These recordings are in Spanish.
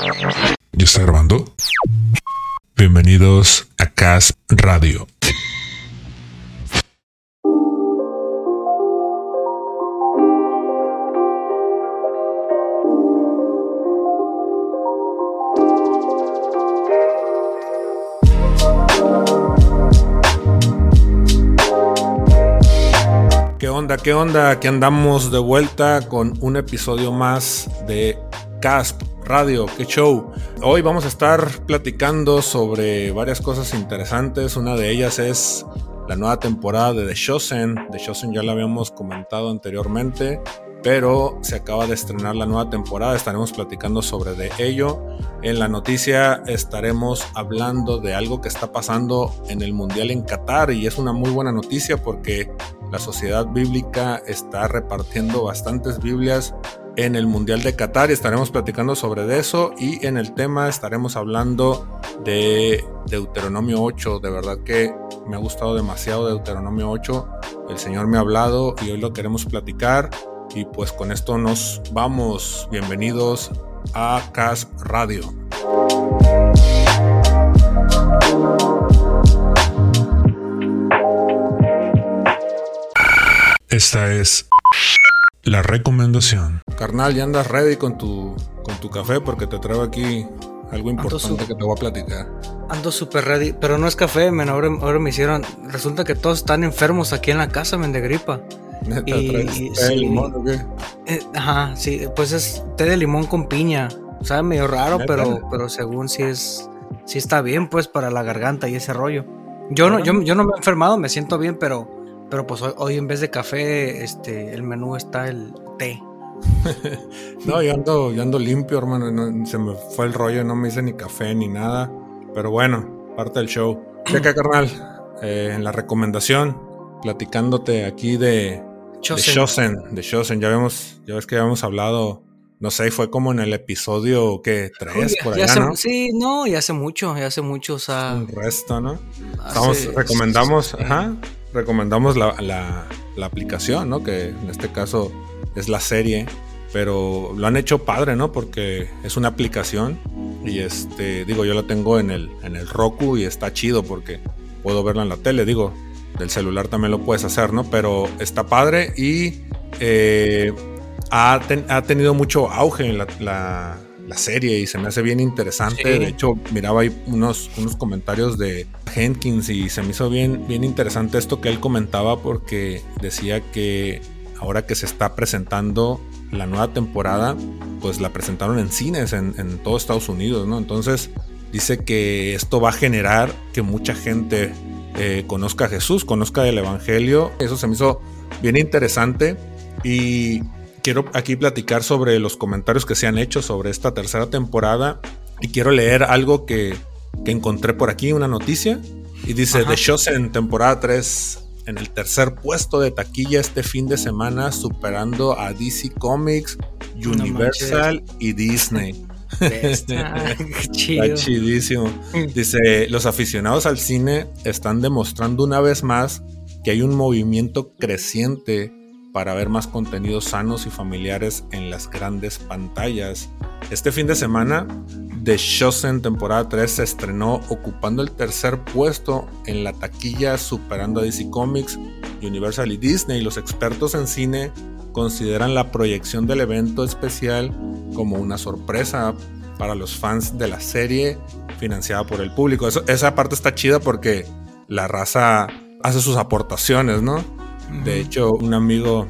¿Ya está grabando? Bienvenidos a CAS Radio. ¿Qué onda? ¿Qué onda? Aquí andamos de vuelta con un episodio más de Casp Radio. ¡Qué show! Hoy vamos a estar platicando sobre varias cosas interesantes. Una de ellas es la nueva temporada de The Chosen. The Chosen ya la habíamos comentado anteriormente, pero se acaba de estrenar la nueva temporada. Estaremos platicando sobre de ello. En la noticia estaremos hablando de algo que está pasando en el Mundial en Qatar y es una muy buena noticia porque la sociedad bíblica está repartiendo bastantes Biblias en el Mundial de Qatar estaremos platicando sobre eso y en el tema estaremos hablando de Deuteronomio 8. De verdad que me ha gustado demasiado Deuteronomio 8. El Señor me ha hablado y hoy lo queremos platicar y pues con esto nos vamos. Bienvenidos a CASP Radio. Esta es la recomendación. Carnal, ya andas ready con tu, con tu café porque te traigo aquí algo importante que te voy a platicar. Ando súper ready, pero no es café, men. Ahora, ahora, me hicieron. Resulta que todos están enfermos aquí en la casa, men, de gripa. ¿Neta, traes té de limón o qué? Eh, ajá, sí, pues es té de limón con piña. Sabe medio raro, ¿Neta? pero, pero según sí es. Sí está bien, pues, para la garganta y ese rollo. Yo no, yo, yo no me he enfermado, me siento bien, pero. Pero pues hoy, hoy en vez de café, este, el menú está el té. No, yo ando, yo ando limpio, hermano. no- se me fue el rollo, no me hice ni café ni nada. Pero bueno, parte del show. Checa, carnal, eh, en la recomendación, platicándote aquí de. Shosen. De Shosen, ya vemos, ya ves que habíamos hablado, no sé, fue como en el episodio. Tres Ya- por allá, hace- ¿no? Sí, no, ya hace mucho, ya hace mucho, o sea. Un resto, ¿no? hace- Estamos, recomendamos, sí. ajá, recomendamos la, la- aplicación, ¿no? Que en este caso es la serie, pero lo han hecho padre, ¿no? Porque es una aplicación y este, digo, yo la tengo en el, en el Roku y está chido porque puedo verla en la tele, digo, del celular también lo puedes hacer, ¿no? Pero está padre y eh, ha, ha tenido mucho auge en la- la serie y se me hace bien interesante. Sí. De hecho, miraba ahí unos, unos comentarios de Jenkins y se me hizo bien, bien interesante esto que él comentaba porque decía que ahora que se está presentando la nueva temporada, pues la presentaron en cines en, en todo Estados Unidos, ¿no? Entonces dice que esto va a generar que mucha gente eh, conozca a Jesús, conozca el Evangelio. Eso se me hizo bien interesante y quiero aquí platicar sobre los comentarios que se han hecho sobre esta tercera temporada y quiero leer algo que, que encontré por aquí, una noticia. Y dice, Ajá. The Chosen, temporada 3, en el tercer puesto de taquilla este fin de semana, superando a DC Comics, Universal y Disney. Está chido. chidísimo. Dice, los aficionados al cine están demostrando una vez más que hay un movimiento creciente para ver más contenidos sanos y familiares en las grandes pantallas. Este fin de semana, The Chosen temporada 3 se estrenó ocupando el tercer puesto en la taquilla, superando a DC Comics, Universal y Disney. Los expertos en cine consideran la proyección del evento especial como una sorpresa para los fans de la serie financiada por el público. Esa parte está chida porque la raza hace sus aportaciones, ¿no? De hecho, un amigo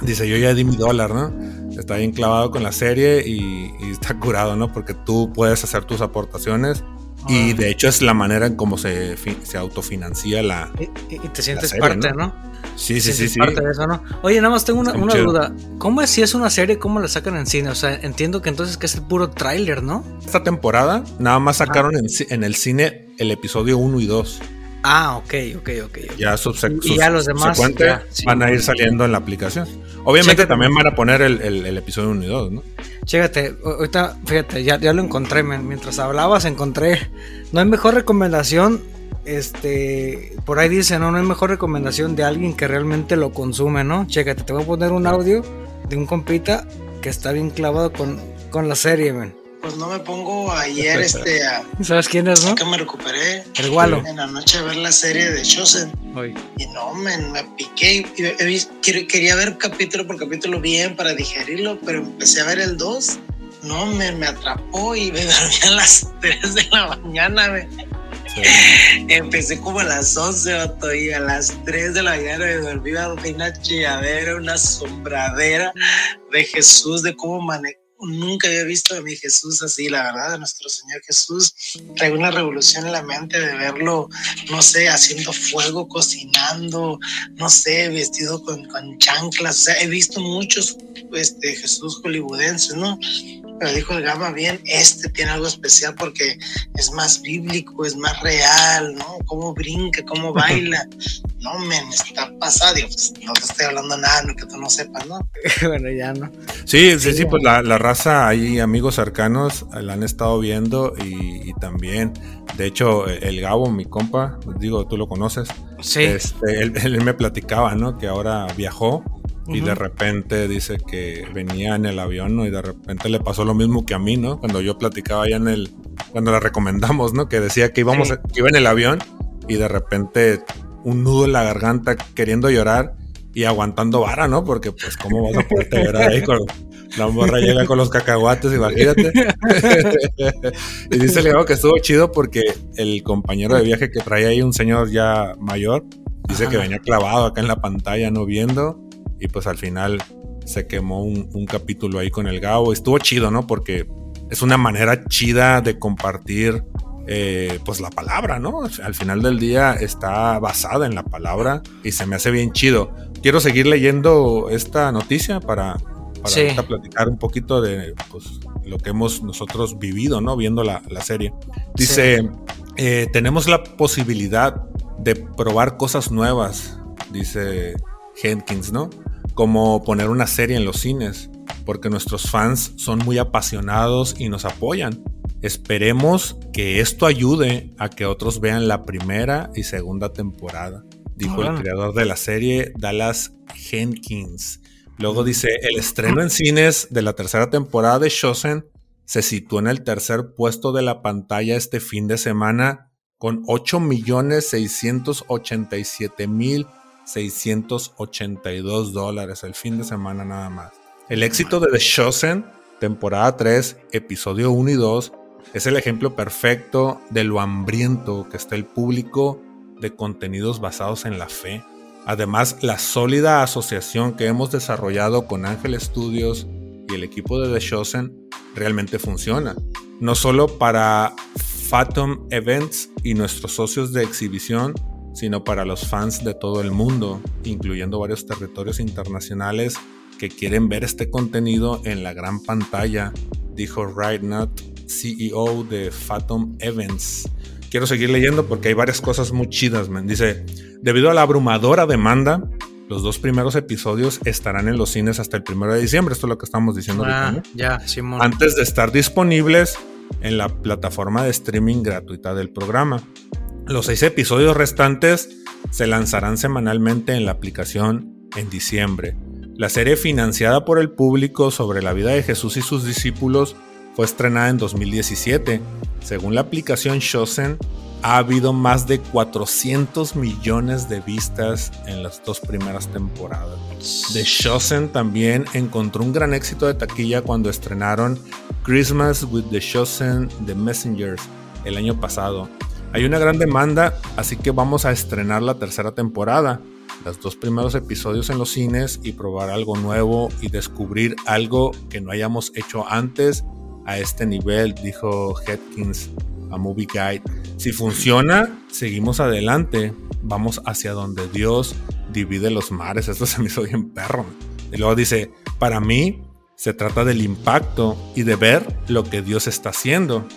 dice, yo ya di mi dólar, ¿no? Está bien clavado con la serie y, y está curado, ¿no? Porque tú puedes hacer tus aportaciones y Ah. de hecho es la manera en cómo se, se autofinancia la... Y, y- te sientes serie, parte, ¿no? ¿no? Sí, sí, sí, sí. parte de eso, ¿no? Oye, nada más tengo una, una duda. ¿Cómo es si es una serie, cómo la sacan en cine? O sea, entiendo que entonces que es el puro tráiler, ¿no? Esta temporada nada más sacaron en, ci- en el cine el episodio 1 y 2. Ah, ok, ok, ok. Ya, subse- Y- ya los demás, subsecuente ya, sí. van a ir saliendo en la aplicación. Obviamente Chécate. también van a poner el, el- el episodio 1 y 2, ¿no? Chécate, ahorita, fíjate, ya, ya lo encontré, mientras hablabas encontré, no hay mejor recomendación, este, por ahí dice, no, no hay mejor recomendación de alguien que realmente lo consume, ¿no? Chécate, te voy a poner un audio de un compita que está bien clavado con, con la serie, men. Pues no me pongo ayer este a, ¿Sabes quién es, no? que me recuperé El Gualo. en la noche a ver la serie de Chosen Hoy. y no men, me piqué y vis- quer- quería ver capítulo por capítulo bien para digerirlo pero empecé a ver el 2 no me, me atrapó y me dormí a las 3 de la mañana me. empecé como a las 11 vato, y a las 3 de la mañana me dormí a una chilladera una sombradera de Jesús de cómo maneja Nunca había visto a mi Jesús así, la verdad, de nuestro Señor Jesús. Trae una revolución en la mente de verlo, no sé, haciendo fuego, cocinando, no sé, vestido con, con chanclas. O sea, he visto muchos este, Jesús hollywoodenses, ¿no? Pero dijo el Gama bien, este tiene algo especial porque es más bíblico, es más real, ¿no? Cómo brinca, cómo baila. No, men, está pasado. Digo, pues, no te estoy hablando nada, no que tú no sepas, ¿no? bueno, ya no. Sí, sí, sí, pues la, la raza, hay amigos cercanos, eh, la han estado viendo y, y también, de hecho, el Gabo, mi compa, digo, tú lo conoces, Sí. este, él, él me platicaba, ¿no? Que ahora viajó y de repente dice que venía en el avión, ¿no? Y de repente le pasó lo mismo que a mí, ¿no? Cuando yo platicaba allá en el, cuando la recomendamos, ¿no? Que decía que íbamos, Sí. que iba en el avión y de repente un nudo en la garganta queriendo llorar y aguantando vara, ¿no? Porque pues cómo vas a poderte llorar ahí con la morra llega con los cacahuates, imagínate. y dice Gabo que estuvo chido porque el compañero de viaje que traía ahí un señor ya mayor, dice que venía clavado acá en la pantalla no viendo y pues al final se quemó un, un capítulo ahí con el Gabo. Estuvo chido, ¿no? Porque es una manera chida de compartir eh, pues la palabra, ¿no? Al final del día está basada en la palabra y se me hace bien chido. Quiero seguir leyendo esta noticia para, para Sí. platicar un poquito de pues, lo que hemos nosotros vivido, ¿no? Viendo la, la serie. Dice, eh, tenemos la posibilidad de probar cosas nuevas, dice Jenkins, ¿no? Como poner una serie en los cines, porque nuestros fans son muy apasionados y nos apoyan. Esperemos que esto ayude a que otros vean la primera y segunda temporada, dijo el creador de la serie, Dallas Jenkins. Luego dice, el estreno en cines de la tercera temporada de Shosen se situó en el tercer puesto de la pantalla este fin de semana con 8.687.682 dólares el fin de semana nada más. El éxito de The Shosen, temporada 3, episodio 1 y 2, es el ejemplo perfecto de lo hambriento que está el público de contenidos basados en la fe. Además, la sólida asociación que hemos desarrollado con Ángel Studios y el equipo de The Chosen realmente funciona. No solo para Phantom Events y nuestros socios de exhibición, sino para los fans de todo el mundo, incluyendo varios territorios internacionales que quieren ver este contenido en la gran pantalla, dijo Rydnut, CEO de Phantom Events. Quiero seguir leyendo porque hay varias cosas muy chidas, man. Dice, debido a la abrumadora demanda, los dos primeros episodios estarán en los cines hasta el primero de diciembre. Esto es lo que estamos diciendo Ah, ahorita, ¿no? ya, Simón. Antes de estar disponibles en la plataforma de streaming gratuita del programa. Los seis episodios restantes se lanzarán semanalmente en la aplicación en diciembre. La serie financiada por el público sobre la vida de Jesús y sus discípulos fue estrenada en 2017. Según la aplicación Shosen, ha habido más de 400 millones de vistas en las dos primeras temporadas. The Shosen también encontró un gran éxito de taquilla cuando estrenaron Christmas with the Shosen The Messengers el año pasado. Hay una gran demanda, así que vamos a estrenar la tercera temporada, los dos primeros episodios en los cines y probar algo nuevo y descubrir algo que no hayamos hecho antes a este nivel, dijo Hetkins a Movie Guide. Si funciona, seguimos adelante, vamos hacia donde Dios divide los mares. Esto se me hizo bien perro. Y luego dice, para mí se trata del impacto y de ver lo que Dios está haciendo.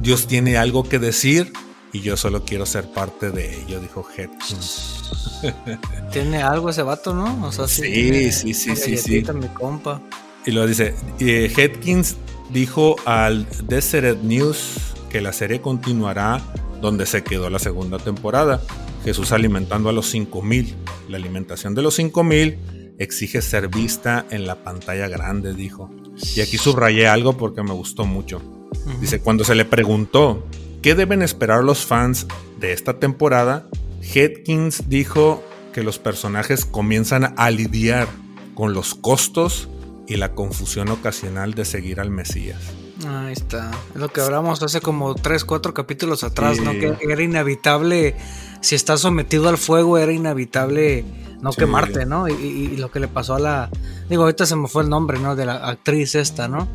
Dios tiene algo que decir y yo solo quiero ser parte de ello, dijo Hetkins. Tiene algo ese vato, ¿no? O sea, Sí, tiene sí, sí, sí, sí. mi compa. Y luego dice, eh, Hetkins dijo al Deseret News que la serie continuará donde se quedó la segunda temporada. Jesús alimentando a los 5000. La alimentación de los 5000 exige ser vista en la pantalla grande, dijo. Y aquí subrayé algo porque me gustó mucho. Dice, cuando se le preguntó qué deben esperar los fans de esta temporada, Hedkins dijo que los personajes comienzan a lidiar con los costos y la confusión ocasional de seguir al Mesías. Ahí está. Es lo que hablamos hace como 3, 4 capítulos atrás, ¿no? Que era inevitable, si estás sometido al fuego, era inevitable no quemarte, ¿no? Y, lo que le pasó a la. Digo, ahorita se me fue el nombre, ¿no? De la actriz esta, ¿no?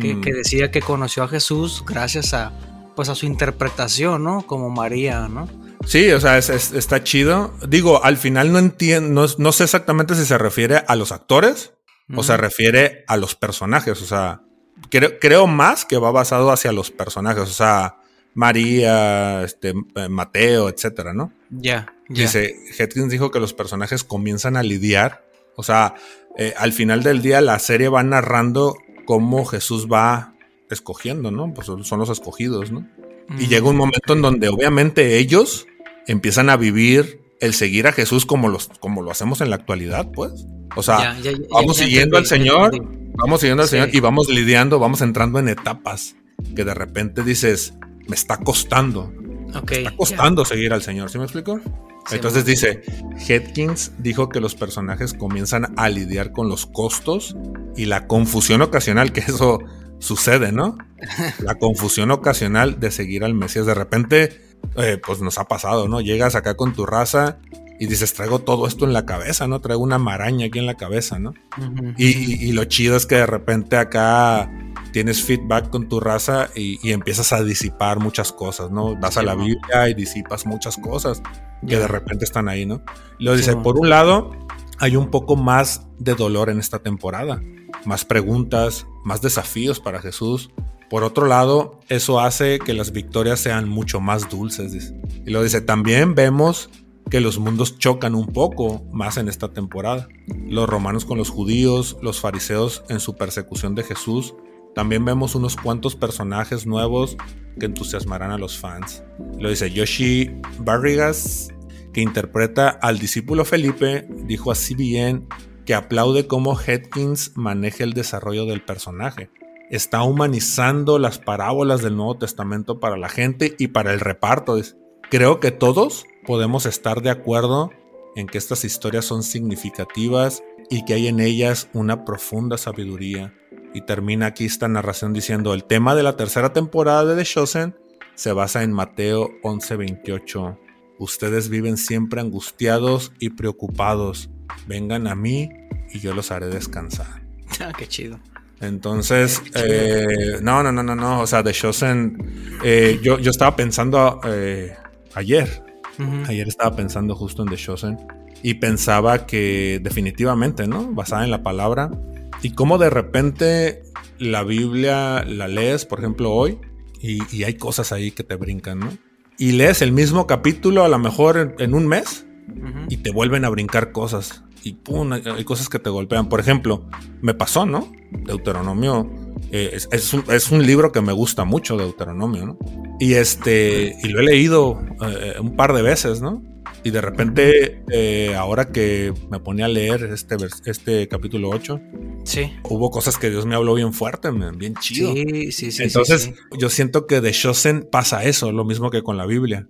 Que, mm. decía que conoció a Jesús gracias a, pues, a su interpretación, ¿no? Como María, ¿no? Sí, o sea, está chido. Digo, al final no entiendo, no, sé exactamente si se refiere a los actores o se refiere a los personajes. O sea, creo, más que va basado hacia los personajes. O sea, María, este, eh, Mateo, etcétera, ¿no? Ya. Dice, Hedkins dijo que los personajes comienzan a lidiar. O sea, eh, al final del día la serie va narrando cómo Jesús va escogiendo, ¿no? Pues son los escogidos, ¿no? Y llega un momento en donde obviamente ellos empiezan a vivir el seguir a Jesús como, los, como lo hacemos en la actualidad, pues. O sea, vamos siguiendo al Señor, vamos siguiendo al Señor y vamos lidiando, vamos entrando en etapas que de repente dices, me está costando. me está costando seguir al Señor, ¿sí me explico? Entonces dice, Hedkins dijo que los personajes comienzan a lidiar con los costos y la confusión ocasional, que eso sucede, ¿no? La confusión ocasional de seguir al Mesías. De repente, eh, pues nos ha pasado, ¿no? Llegas acá con tu raza y dices, traigo todo esto en la cabeza, ¿no? Traigo una maraña aquí en la cabeza, ¿no? y, lo chido es que de repente acá tienes feedback con tu raza y, empiezas a disipar muchas cosas, ¿no? Vas a la Biblia y disipas muchas cosas que de repente están ahí, ¿no? Luego dice, por un lado, hay un poco más de dolor en esta temporada, más preguntas, más desafíos para Jesús. Por otro lado, eso hace que las victorias sean mucho más dulces. Y lo dice, también vemos que los mundos chocan un poco más en esta temporada. Los romanos con los judíos, los fariseos en su persecución de Jesús también vemos unos cuantos personajes nuevos que entusiasmarán a los fans. Lo dice Yoshi Barrigas, que interpreta al discípulo Felipe, dijo así bien que aplaude cómo Hedkins maneja el desarrollo del personaje. Está humanizando las parábolas del Nuevo Testamento para la gente y para el reparto. Creo que todos podemos estar de acuerdo en que estas historias son significativas y que hay en ellas una profunda sabiduría y termina aquí esta narración diciendo, el tema de la tercera temporada de The Chosen se basa en Mateo 11:28. Ustedes viven siempre angustiados y preocupados. Vengan a mí y yo los haré descansar. Ah, qué chido. Entonces, eh, no, no, no, no, no. O sea, The Chosen, eh, yo, yo estaba pensando eh, ayer. Ayer estaba pensando justo en The Chosen. Y pensaba que definitivamente, ¿no? Basada en la palabra, y cómo de repente la Biblia la lees, por ejemplo, hoy, y, hay cosas ahí que te brincan, ¿no? Y lees el mismo capítulo a lo mejor en, un mes y te vuelven a brincar cosas. Y pum, hay, cosas que te golpean. Por ejemplo, me pasó, ¿no? Deuteronomio eh, es, un, libro que me gusta mucho, Deuteronomio, ¿no? Y este, y lo he leído eh, un par de veces, ¿no? Y de repente, eh, ahora que me ponía a leer este, este capítulo 8, sí. hubo cosas que Dios me habló bien fuerte, bien chido. Sí, sí, sí. Entonces, yo siento que de Shosen pasa eso, lo mismo que con la Biblia.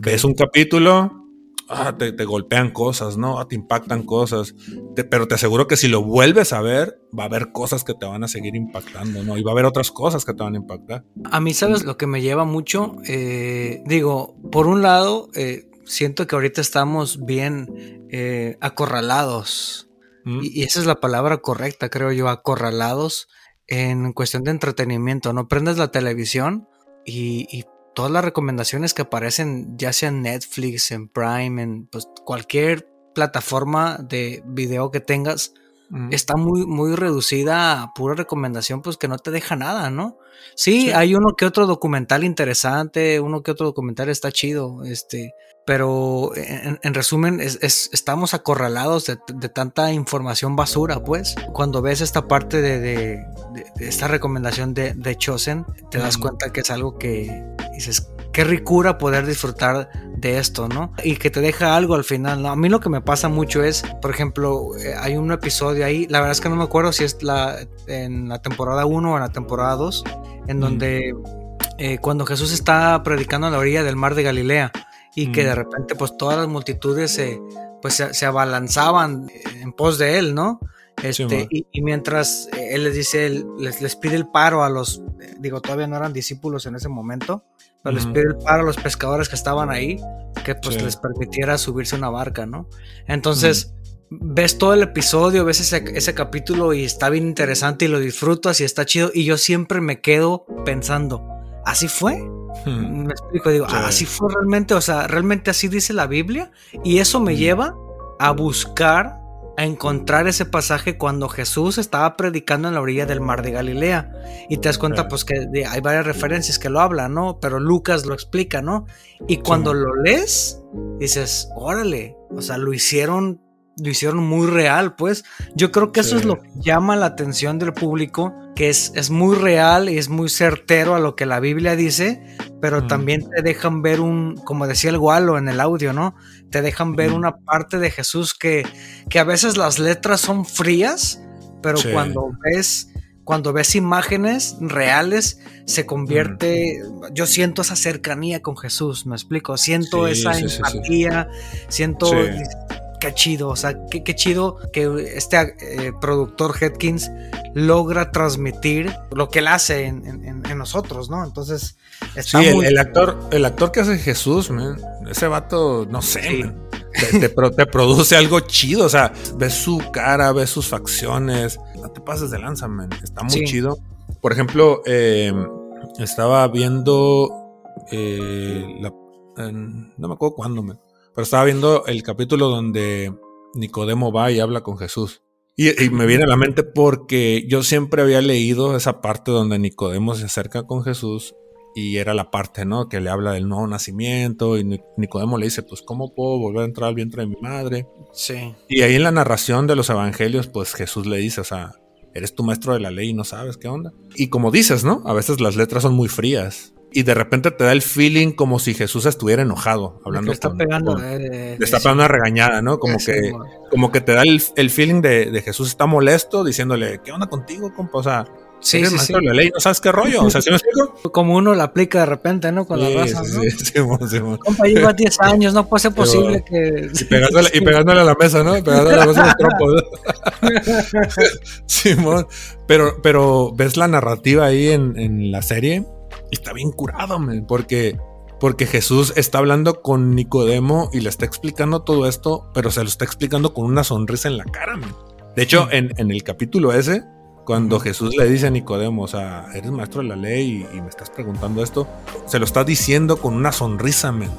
Ves un capítulo, ah, te, golpean cosas, ¿no? Ah, te impactan cosas. pero te aseguro que si lo vuelves a ver, va a haber cosas que te van a seguir impactando, ¿no? Y va a haber otras cosas que te van a impactar. A mí, ¿sabes lo que me lleva mucho? Eh, digo, por un lado, eh, siento que ahorita estamos bien eh, acorralados. Mm. Y, esa es la palabra correcta, creo yo, acorralados en cuestión de entretenimiento. No prendes la televisión y, todas las recomendaciones que aparecen, ya sea en Netflix, en Prime, en pues, cualquier plataforma de video que tengas, está muy, muy reducida a pura recomendación, pues que no te deja nada, ¿no? Sí, hay uno que otro documental interesante, uno que otro documental está chido, este, pero en, resumen, estamos acorralados de, tanta información basura, pues. Cuando ves esta parte de, esta recomendación de, Chosen, te das cuenta que es algo que dices, qué ricura poder disfrutar de esto, ¿no? Y que te deja algo al final, ¿no? A mí lo que me pasa mucho es, por ejemplo, eh, hay un episodio ahí, la verdad es que no me acuerdo si es la, en la temporada 1 o en la temporada 2, en donde eh, cuando Jesús está predicando a la orilla del mar de Galilea y que de repente pues todas las multitudes se, pues, se, abalanzaban en pos de él, ¿no? Este, y, mientras él les dice, les, les pide el paro a los, digo, todavía no eran discípulos en ese momento, les pide el paro a los pescadores que estaban ahí, que pues les permitiera subirse a una barca, ¿no? Entonces, ves todo el episodio, ves ese, capítulo y está bien interesante y lo disfrutas y está chido. Y yo siempre me quedo pensando, ¿así fue? Hmm. Me explico, digo, ¿así fue realmente? O sea, ¿realmente así dice la Biblia? Y eso me lleva a buscar a encontrar ese pasaje cuando Jesús estaba predicando en la orilla del mar de Galilea. Y te das cuenta, pues, que hay varias referencias que lo hablan, ¿no? Pero Lucas lo explica, ¿no? Y cuando lo lees, dices, órale, o sea, lo hicieron lo hicieron muy real, pues. Yo creo que eso es lo que llama la atención del público, que es, es muy real y es muy certero a lo que la Biblia dice, pero también te dejan ver un, como decía el Gualo en el audio, ¿no? Te dejan ver una parte de Jesús que, que a veces las letras son frías, pero cuando ves cuando ves imágenes reales, se convierte, yo siento esa cercanía con Jesús, me explico, siento esa empatía, siento qué chido, o sea, qué, chido que este eh, productor Hetkins logra transmitir lo que él hace en, nosotros, ¿no? Entonces, está sí, el, actor, el actor que hace Jesús, ese vato, no sé, te, produce algo chido, o sea, ves su cara, ves sus facciones, no te pases de lanza, man, está muy chido. Por ejemplo, eh, estaba viendo eh, no me acuerdo cuándo, me pero estaba viendo el capítulo donde Nicodemo va y habla con Jesús. Y, me viene a la mente porque yo siempre había leído esa parte donde Nicodemo se acerca con Jesús y era la parte, ¿no? Que le habla del nuevo nacimiento y Nicodemo le dice, pues, ¿cómo puedo volver a entrar al vientre de mi madre? Sí. Y ahí en la narración de los evangelios, pues Jesús le dice, o sea, eres tu maestro de la ley y no sabes qué onda. Y como dices, ¿no? A veces las letras son muy frías y de repente te da el feeling como si Jesús estuviera enojado, hablando. Le está pegando. le está pegando una regañada, ¿no? Como que, como que te da el, feeling de, Jesús está molesto, diciéndole, ¿qué onda contigo, compa? O sea, sí, sí, sí. la ley, ¿no sabes qué rollo? O sea, ¿sí me explico? Como uno la aplica de repente, ¿no? Con la raza, ¿no? Compa, lleva 10 años, no puede ser posible que... Y pegándole, y pegándole a la mesa, ¿no? Pegándole a la mesa los trompos. Simón. Pero, pero ves la narrativa ahí en, en la serie y está bien curado, porque, porque Jesús está hablando con Nicodemo y le está explicando todo esto, pero se lo está explicando con una sonrisa en la cara, De hecho, en, el capítulo ese, cuando Jesús le dice a Nicodemo, o sea, eres maestro de la ley y, me estás preguntando esto, se lo está diciendo con una sonrisa, men.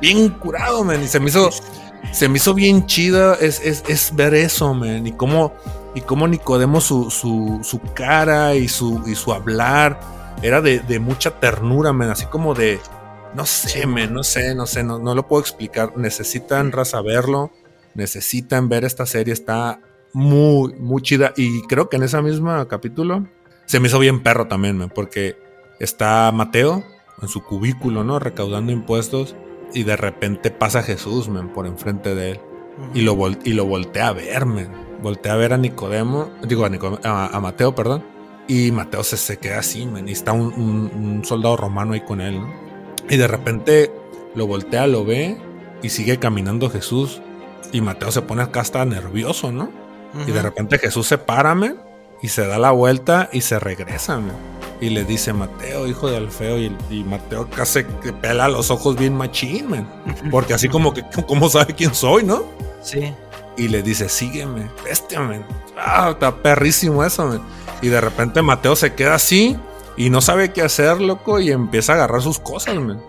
bien curado, men. Y se me hizo, se me hizo bien chida es, es, ver eso, men. Y cómo, y cómo Nicodemo, su, su, su cara y su, y su hablar era de, mucha ternura, men, así como de, no sé, men, no sé, no sé, no, no lo puedo explicar. Necesitan raza verlo, necesitan ver esta serie, está muy, muy chida. Y creo que en ese mismo capítulo se me hizo bien perro también, men, porque está Mateo en su cubículo, ¿no? Recaudando impuestos y de repente pasa Jesús, men, por enfrente de él. Y lo, y lo voltea a ver, men. Voltea a ver a Nicodemo, digo a, a Mateo, perdón y Mateo se, queda así, man, y está un, soldado romano ahí con él, ¿no? Y de repente lo voltea, lo ve y sigue caminando Jesús. Y Mateo se pone acá hasta nervioso, ¿no? Y de repente Jesús se para, man, y se da la vuelta y se regresa, man. Y le dice, Mateo, hijo de Alfeo. Y, y Mateo casi que pela los ojos bien machín, man. Porque así como que, ¿cómo sabe quién soy, no? Sí. Y le dice, sígueme, bestia, man. Ah, está perrísimo eso, man. Y de repente Mateo se queda así y no sabe qué hacer, loco, y empieza a agarrar sus cosas, man.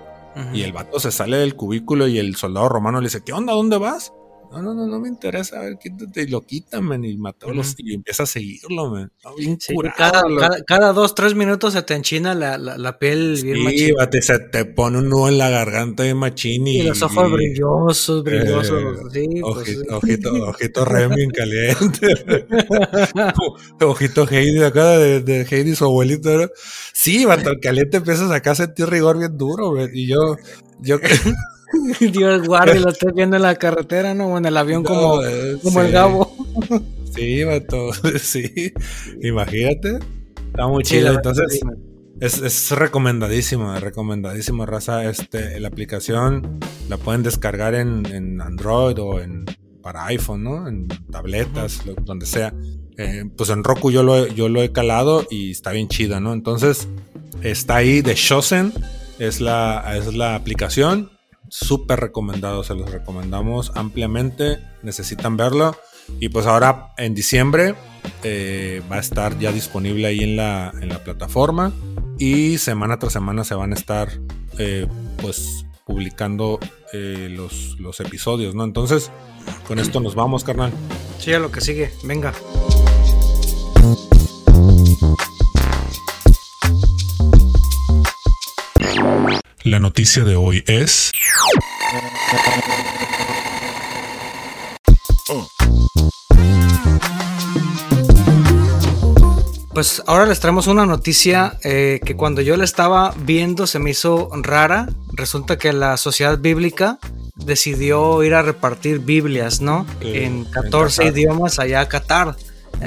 Y el vato se sale del cubículo y el soldado romano le dice, ¿qué onda? ¿Dónde vas? No, no, no, no me interesa, a ver, quítate y lo quitan, man, y mató los, y empieza a seguirlo, man. No, bien Sí, curado, cada, loco. cada, cada dos, tres minutos se te enchina la, la, la piel bien Sí, machín. bate, se te pone un nudo en la garganta de machín y, Y los ojos y- brillosos, brillosos. Eh, sí, pues, Ojito, ojito, ojito Rem bien caliente. ojito Heidi acá de, de Heidi, su abuelito. ¿no? Sí, vato, caliente empiezas acá a sentir rigor bien duro, güey. Y yo, yo Dios guarde, lo estoy viendo en la carretera, ¿no? O en el avión como, eh, como el sí. Gabo. Sí, vato, sí. Imagínate. Está muy Sí, chido. Entonces, es, es recomendadísimo, recomendadísimo, raza. Este, la aplicación la pueden descargar en, en Android o en para iPhone, ¿no? En tabletas, lo- donde sea. Eh, pues en Roku yo lo, he- yo lo he calado y está bien chida, ¿no? Entonces, está ahí de Shosen, es la, es la aplicación. Súper recomendado, se los recomendamos ampliamente. Necesitan verlo. Y pues ahora en diciembre eh, va a estar ya disponible ahí en la, en la plataforma. Y semana tras semana se van a estar eh, pues publicando eh, los, los episodios, ¿no? Entonces, con esto nos vamos, carnal. Sí, a lo que sigue. Venga. La noticia de hoy es... Pues ahora les traemos una noticia eh, que cuando yo la estaba viendo se me hizo rara. Resulta que la sociedad bíblica decidió ir a repartir Biblias, ¿no? Eh, en en 14 Qatar. idiomas allá a Qatar.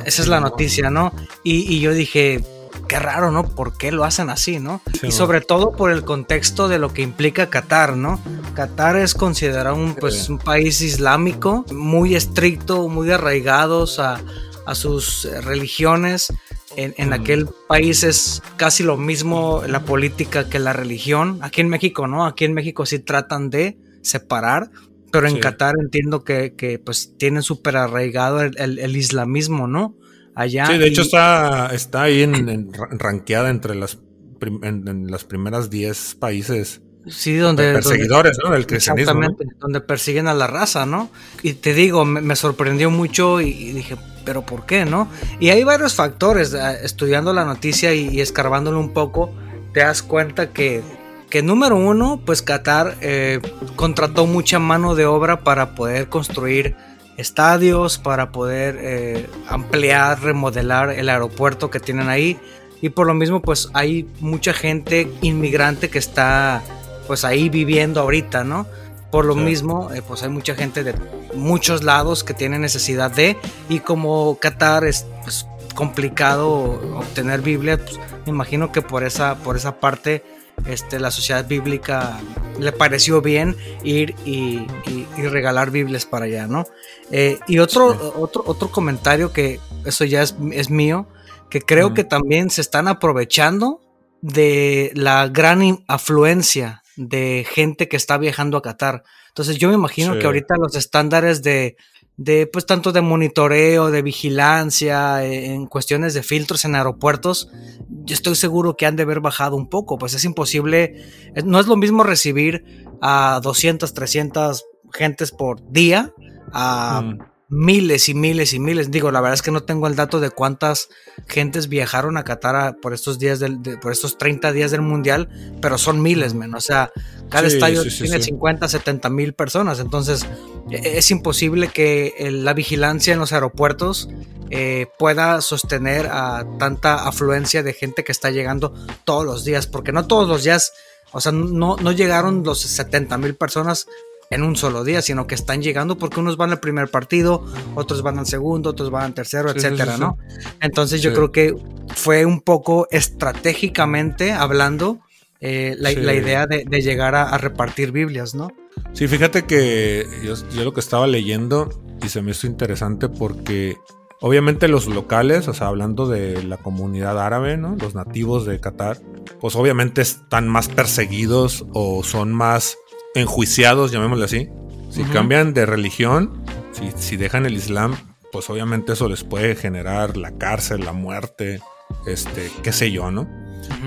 Esa es la noticia, ¿no? Y, y yo dije, qué raro, ¿no? ¿Por qué lo hacen así, no? Sí, y sobre todo por el contexto de lo que implica Qatar, ¿no? Qatar es considerado un, pues, un país islámico, muy estricto, muy arraigados a, a sus eh, religiones. En, en Mm. aquel país es casi lo mismo la política que la religión. Aquí en México, ¿no? Aquí en México sí tratan de separar, pero en Sí. Qatar entiendo que, que, pues tienen súper arraigado el, el- el islamismo, ¿no? Allá. Sí, de y- hecho está, está ahí en, en ra- rankeada entre las, en, en las primeras 10 países Sí, donde. donde- perseguidores, ¿no? Del cristianismo. ¿no? Exactamente, donde persiguen a la raza, ¿no? Y te digo, me, me sorprendió mucho y, y dije, ¿pero por qué, no? Y hay varios factores, eh, estudiando la noticia y, y escarbándolo un poco, te das cuenta que, que número uno, pues Qatar eh, contrató mucha mano de obra para poder construir estadios, para poder eh, ampliar, remodelar el aeropuerto que tienen ahí. Y por lo mismo, pues hay mucha gente inmigrante que está pues ahí viviendo ahorita, ¿no? Por lo Sí. mismo, eh, pues hay mucha gente de muchos lados que tiene necesidad de, y como Qatar es pues, complicado obtener Biblia, pues, me imagino que por esa, por esa parte este, la sociedad bíblica le pareció bien ir y, y- y regalar Biblias para allá, ¿no? Eh, y otro, Sí. otro, otro comentario que eso ya es, es mío, que creo que también se están aprovechando de la gran afluencia de gente que está viajando a Qatar. Entonces yo me imagino Sí. que ahorita los estándares de, de pues tanto de monitoreo, de vigilancia, eh, en cuestiones de filtros en aeropuertos, yo estoy seguro que han de haber bajado un poco, pues es imposible, no es lo mismo recibir a 200, 300 gentes por día a Mm. Miles y miles y miles. Digo, la verdad es que no tengo el dato de cuántas gentes viajaron a Qatar a- por estos días del, de- por estos 30 días del mundial, pero son miles, men. O sea, cada Sí, estadio sí, sí, tiene sí. 50, 70 mil personas. Entonces, e- es imposible que la vigilancia en los aeropuertos eh, pueda sostener a tanta afluencia de gente que está llegando todos los días, porque no todos los días, o sea, no, no llegaron los 70 mil personas en un solo día, sino que están llegando porque unos van al primer partido, otros van al segundo, otros van al tercero, Sí, etcétera, sí, sí. ¿no? Entonces yo creo que fue un poco estratégicamente hablando eh, la, idea de, de llegar a, a repartir Biblias, ¿no? Sí, fíjate que yo, yo lo que estaba leyendo y se me hizo interesante porque obviamente los locales, o sea, hablando de la comunidad árabe, ¿no? Los nativos de Qatar, pues obviamente están más perseguidos o son más enjuiciados, llamémosle así. Si cambian de religión, si, si dejan el Islam, pues obviamente eso les puede generar la cárcel, la muerte, este, qué sé yo, ¿no?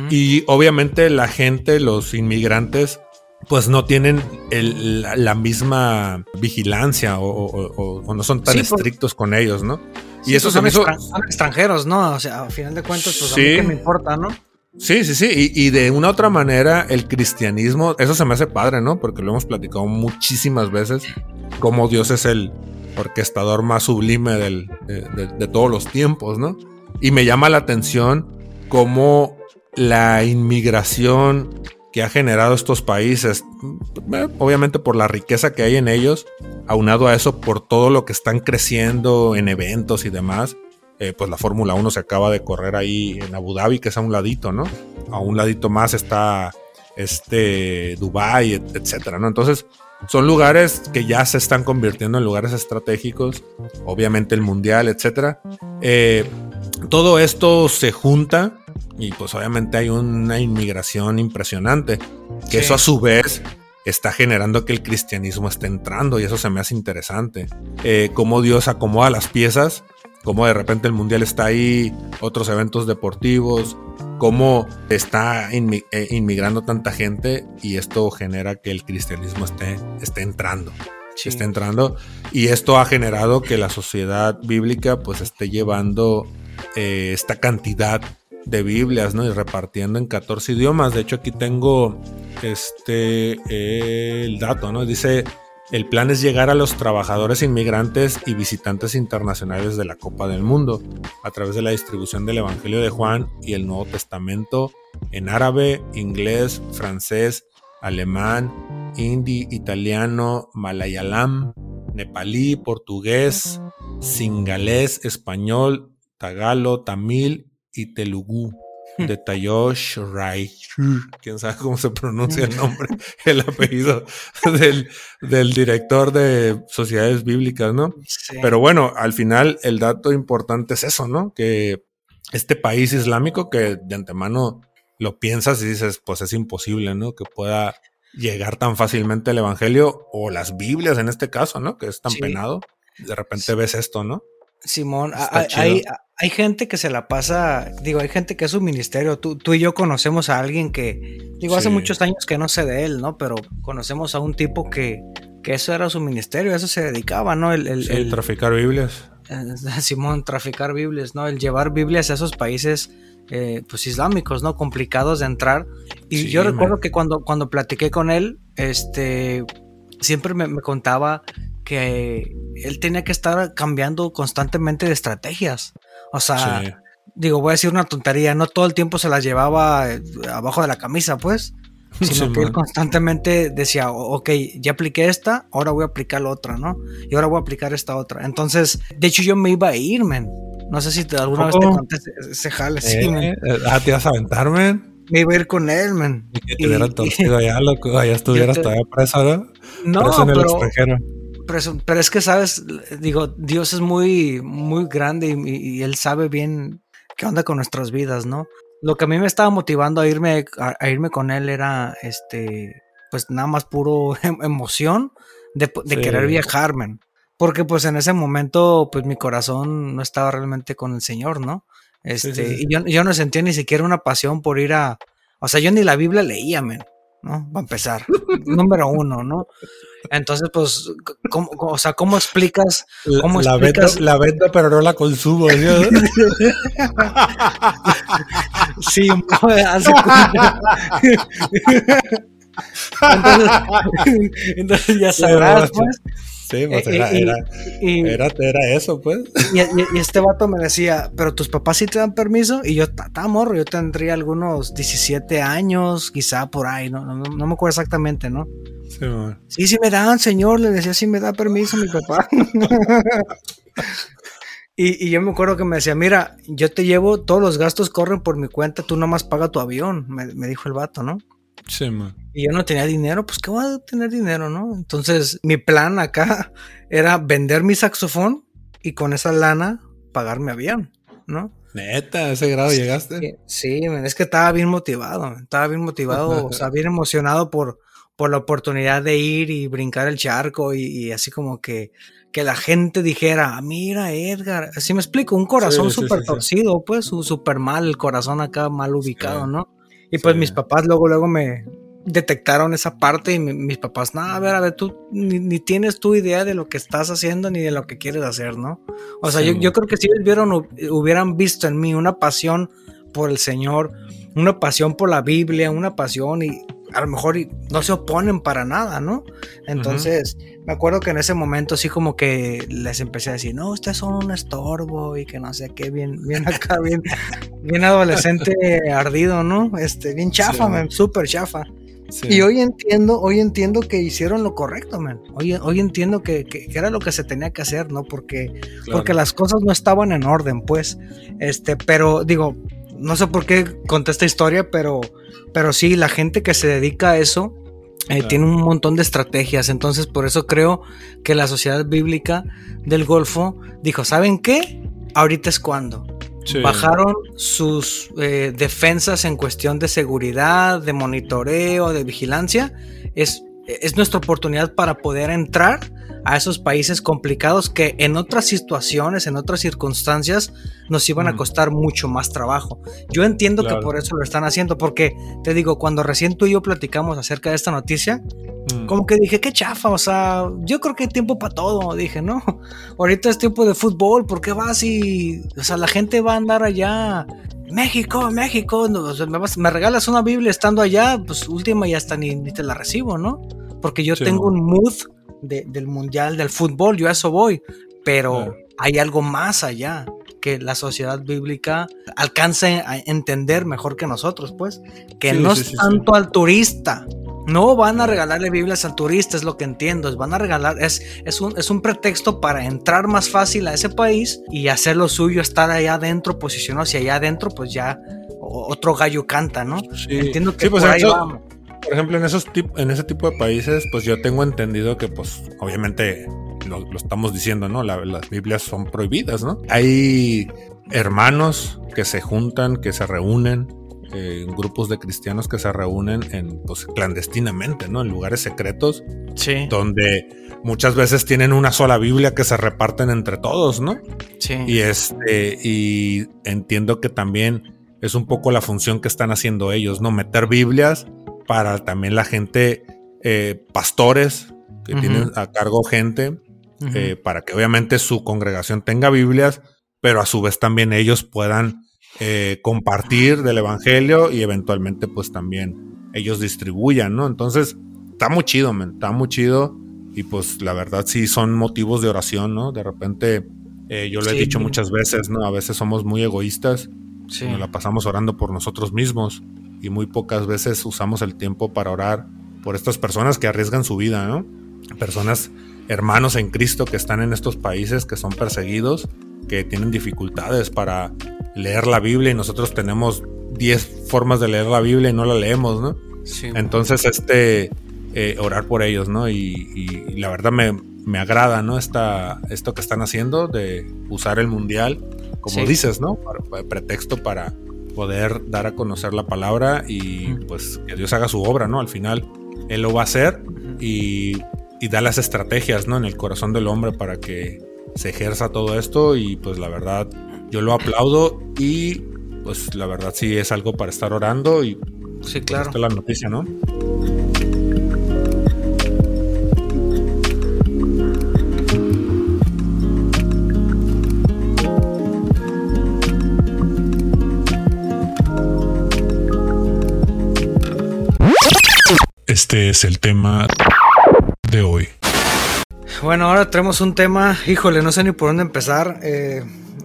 Y obviamente la gente, los inmigrantes, pues no tienen el- la, la misma vigilancia o, o- o- o no son tan Sí, estrictos con ellos, ¿no? Y eso pues son, hizo... extran- son extranjeros, ¿no? O sea, a final de cuentas, pues a Sí. mí qué me importa, ¿no? Sí, sí, sí. Y, y de una otra manera, el cristianismo, eso se me hace padre, ¿no? Porque lo hemos platicado muchísimas veces, como Dios es el orquestador más sublime de, de- de todos los tiempos, ¿no? Y me llama la atención cómo la inmigración que ha generado estos países, eh, obviamente por la riqueza que hay en ellos, aunado a eso por todo lo que están creciendo en eventos y demás, eh, pues la Fórmula 1 se acaba de correr ahí en Abu Dhabi, que es a un ladito, ¿no? A un ladito más está este Dubai, et- etcétera, ¿no? Entonces, son lugares que ya se están convirtiendo en lugares estratégicos, obviamente el mundial, etcétera. Eh, todo esto se junta y pues obviamente hay una inmigración impresionante, que Sí. eso a su vez está generando que el cristianismo esté entrando y eso se me hace interesante. Eh, cómo Dios acomoda las piezas, cómo de repente el mundial está ahí, otros eventos deportivos, cómo está inmi- eh, inmigrando tanta gente y esto genera que el cristianismo esté, esté entrando Sí. entrando y esto ha generado que la sociedad bíblica pues esté llevando eh, esta cantidad de Biblias, ¿no? Y repartiendo en 14 idiomas. De hecho, aquí tengo este eh, el dato, ¿no? Dice, el plan es llegar a los trabajadores inmigrantes y visitantes internacionales de la Copa del Mundo a través de la distribución del Evangelio de Juan y el Nuevo Testamento en árabe, inglés, francés, alemán, hindi, italiano, malayalam, nepalí, portugués, singalés, español, tagalo, tamil y telugu. De Tayosh Rai. Quién sabe cómo se pronuncia el nombre, el apellido del, del director de sociedades bíblicas, ¿no? Sí. Pero bueno, al final el dato importante es eso, ¿no? Que este país islámico que de antemano lo piensas y dices, pues es imposible, ¿no? Que pueda llegar tan fácilmente el Evangelio o las Biblias en este caso, ¿no? Que es tan Sí. penado. De repente ves esto, ¿no? Simón, hay, hay, hay gente que se la pasa, digo, hay gente que es su ministerio. Tú, tú y yo conocemos a alguien que, digo, hace muchos años que no sé de él, ¿no? Pero conocemos a un tipo que, que eso era su ministerio, a eso se dedicaba, ¿no? El, el- Sí, el- traficar Biblias. eh, Simón, traficar Biblias, ¿no? El llevar Biblias a esos países, eh, pues islámicos, ¿no? Complicados de entrar. Y Sí, yo recuerdo man. que cuando, cuando platiqué con él, este, siempre me, me contaba que él tenía que estar cambiando constantemente de estrategias. O sea, Sí. digo, voy a decir una tontería, no todo el tiempo se las llevaba eh, abajo de la camisa, pues. Sino Sí, que él man. constantemente decía, "O- ok, ya apliqué esta, ahora voy a aplicar la otra, ¿no? Y ahora voy a aplicar esta otra. Entonces, de hecho, yo me iba a ir, men. No sé si te- alguna vez te conté ese, ese jale, sí, Eh, men. eh, ah, te ibas a aventar, men. Me iba a ir con él, men. Y que te hubieran torcido allá, loco. Allá estuvieras te- todavía preso, ¿no? No, preso en el pero, extranjero. Pero, es- pero es que, ¿sabes? Digo, Dios es muy, muy grande y, y Él sabe bien qué onda con nuestras vidas, ¿no? Lo que a mí me estaba motivando a irme, a, a irme con Él era, este, pues nada más puro em- emoción de, de Sí. querer viajar, men. Porque pues en ese momento, pues mi corazón no estaba realmente con el Señor, ¿no? Este, sí, sí. y yo, yo no sentía ni siquiera una pasión por ir a, o sea, yo ni la Biblia leía, men. ¿No? Va a empezar. Número uno, ¿no? Entonces, pues, ¿cómo, o sea, ¿cómo explicas? ¿Cómo la, vendo, explicas? la vendo, pero no la consumo. ¿sí? Hace entonces, entonces ya sabrás, pues. Sí, pues Eh, era, y- era, y- era, era eso, pues. Y, este vato me decía, pero tus papás sí te dan permiso. Y yo, está morro, yo tendría algunos 17 años, quizá por ahí, no, no, no me acuerdo exactamente, ¿no? Sí, man. Sí, sí me dan, señor, le decía, sí me da permiso mi papá. y, y yo me acuerdo que me decía, mira, yo te llevo, todos los gastos corren por mi cuenta, tú nomás paga tu avión, me, me dijo el vato, ¿no? Sí, man. Y yo no tenía dinero, pues ¿qué voy a tener dinero, no? Entonces mi plan acá era vender mi saxofón y con esa lana pagar mi avión, ¿no? Neta, a ese grado llegaste. Sí, es que estaba bien motivado, estaba bien motivado, o sea, bien emocionado por, por la oportunidad de ir y brincar el charco y, y así como que, que la gente dijera, "Ah, mira Edgar, así me explico, un corazón súper sí, sí. torcido, pues, su- súper mal, el corazón acá mal ubicado. ¿no? Y pues Sí. mis papás luego, luego me, detectaron esa parte y mis papás, no, a ver, a ver, tú ni, tienes tu idea de lo que estás haciendo ni de lo que quieres hacer, ¿no? O sea, yo, creo que si ellos vieron, hubieran visto en mí una pasión por el Señor, una pasión por la Biblia, una pasión y a lo mejor no se oponen para nada, ¿no? Entonces, me acuerdo que en ese momento sí como que les empecé a decir, no, ustedes son un estorbo y que no sé qué, bien, bien acá, bien, bien adolescente ardido, ¿no? Este, bien chafa, súper chafa. Y hoy entiendo, hoy entiendo que hicieron lo correcto, man. Hoy, hoy entiendo que, era lo que se tenía que hacer, ¿no? Porque, porque las cosas no estaban en orden, pues. Este, pero digo, no sé por qué conté esta historia, pero, pero sí, la gente que se dedica a eso eh, tiene un montón de estrategias. Entonces, por eso creo que la sociedad bíblica del Golfo dijo: ¿Saben qué? Ahorita es cuando. Bajaron sus eh, defensas en cuestión de seguridad, de monitoreo, de vigilancia. Es, es nuestra oportunidad para poder entrar a esos países complicados que en otras situaciones, en otras circunstancias, nos iban a costar mucho más trabajo. Yo entiendo que por eso lo están haciendo, porque te digo, cuando recién tú y yo platicamos acerca de esta noticia, mm. como que dije, qué chafa, o sea, yo creo que hay tiempo para todo, dije, no, ahorita es tiempo de fútbol, ¿por qué vas y, o sea, la gente va a andar allá México, México, me, regalas una Biblia estando allá, pues última y hasta ni, ni te la recibo, ¿no? Porque yo tengo un mood del mundial del fútbol, yo a eso voy, pero hay algo más allá que la sociedad bíblica alcance a entender mejor que nosotros, pues, que no es tanto al turista. No van a regalarle Biblias al turista, es lo que entiendo. Es van a regalar, es, es, un, es un pretexto para entrar más fácil a ese país y hacer lo suyo, estar allá adentro, posicionado hacia allá adentro, pues ya otro gallo canta, ¿no? Entiendo que pues por ahí vamos por ejemplo, en, esos en ese tipo de países, pues yo tengo entendido que, pues, obviamente lo, estamos diciendo, ¿no? las Biblias son prohibidas, ¿no? Hay hermanos que se juntan, que se reúnen, eh, grupos de cristianos que se reúnen en, pues, clandestinamente, ¿no? En lugares secretos. Sí. Donde muchas veces tienen una sola Biblia que se reparten entre todos, ¿no? Sí. Y este, y entiendo que también es un poco la función que están haciendo ellos, ¿no? Meter Biblias para también la gente, eh, pastores que tienen a cargo gente, eh, para que obviamente su congregación tenga Biblias, pero a su vez también ellos puedan eh, compartir del Evangelio y eventualmente pues también ellos distribuyan, ¿no? Entonces, está muy chido, man, está muy chido y pues la verdad sí son motivos de oración, ¿no? De repente, yo lo he dicho muchas veces, ¿no? A veces somos muy egoístas, sí. nos la pasamos orando por nosotros mismos y muy pocas veces usamos el tiempo para orar por estas personas que arriesgan su vida, ¿no? Personas, hermanos en Cristo que están en estos países, que son perseguidos, que tienen dificultades para leer la Biblia y nosotros tenemos 10 formas de leer la Biblia y no la leemos, ¿no? Sí. Entonces, este, eh, orar por ellos, ¿no? Y, la verdad me, me, agrada, ¿no? Esta, esto que están haciendo de usar el mundial, como dices, ¿no? pretexto para poder dar a conocer la palabra y pues que Dios haga su obra, ¿no? Al final Él lo va a hacer y, y da las estrategias, ¿no? En el corazón del hombre para que se ejerza todo esto y pues la verdad yo lo aplaudo y pues la verdad sí es algo para estar orando y sí, claro. Esta es la noticia, ¿no? Este es el tema de hoy. Bueno, ahora tenemos un tema, híjole, no sé ni por dónde empezar. Eh,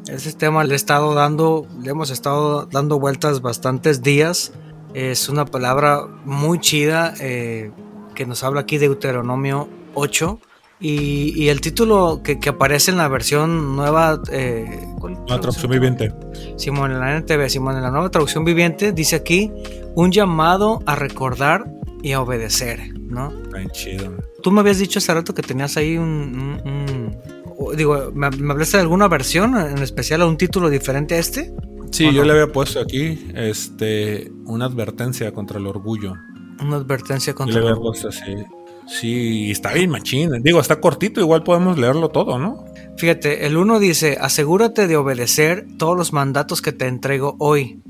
ese tema le he estado dando, le hemos estado dando vueltas bastantes días. Es una palabra muy chida eh, que nos habla aquí de Deuteronomio 8. Y, el título que, aparece en la versión nueva. Eh, la traducción viviente. Simón, en la NTV, Simón, en la nueva traducción viviente, dice aquí: un llamado a recordar y a obedecer, ¿no? Bien chido. Tú me habías dicho hace rato que tenías ahí un... digo, ¿me, hablaste de alguna versión en especial o un título diferente a este? Sí, yo le había puesto aquí este, una advertencia contra el orgullo. Una advertencia contra el orgullo. Sí. sí, está bien machín. Digo, está cortito, igual podemos leerlo todo, ¿no? Fíjate, el uno dice, asegúrate de obedecer todos los mandatos que te entrego hoy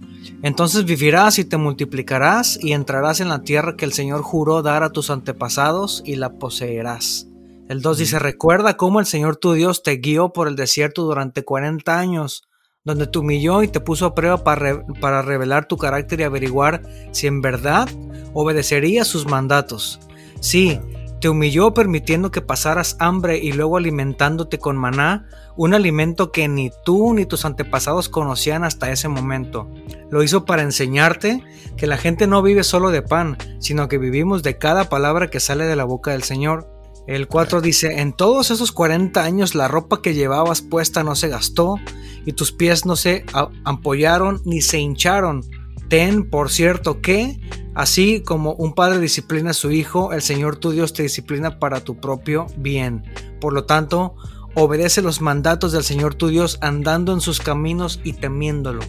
Entonces vivirás y te multiplicarás y entrarás en la tierra que el Señor juró dar a tus antepasados y la poseerás. El 2 dice, recuerda cómo el Señor tu Dios te guió por el desierto durante 40 años, donde te humilló y te puso a prueba para, para revelar tu carácter y averiguar si en verdad obedecerías sus mandatos. Sí, te humilló permitiendo que pasaras hambre y luego alimentándote con maná, un alimento que ni tú ni tus antepasados conocían hasta ese momento. Lo hizo para enseñarte que la gente no vive solo de pan, sino que vivimos de cada palabra que sale de la boca del Señor. El 4 dice, en todos esos 40 años la ropa que llevabas puesta no se gastó y tus pies no se ampollaron ni se hincharon. Ten por cierto que Así como un padre disciplina a su hijo, el Señor tu Dios te disciplina para tu propio bien. Por lo tanto, obedece los mandatos del Señor tu Dios andando en sus caminos y temiéndolo.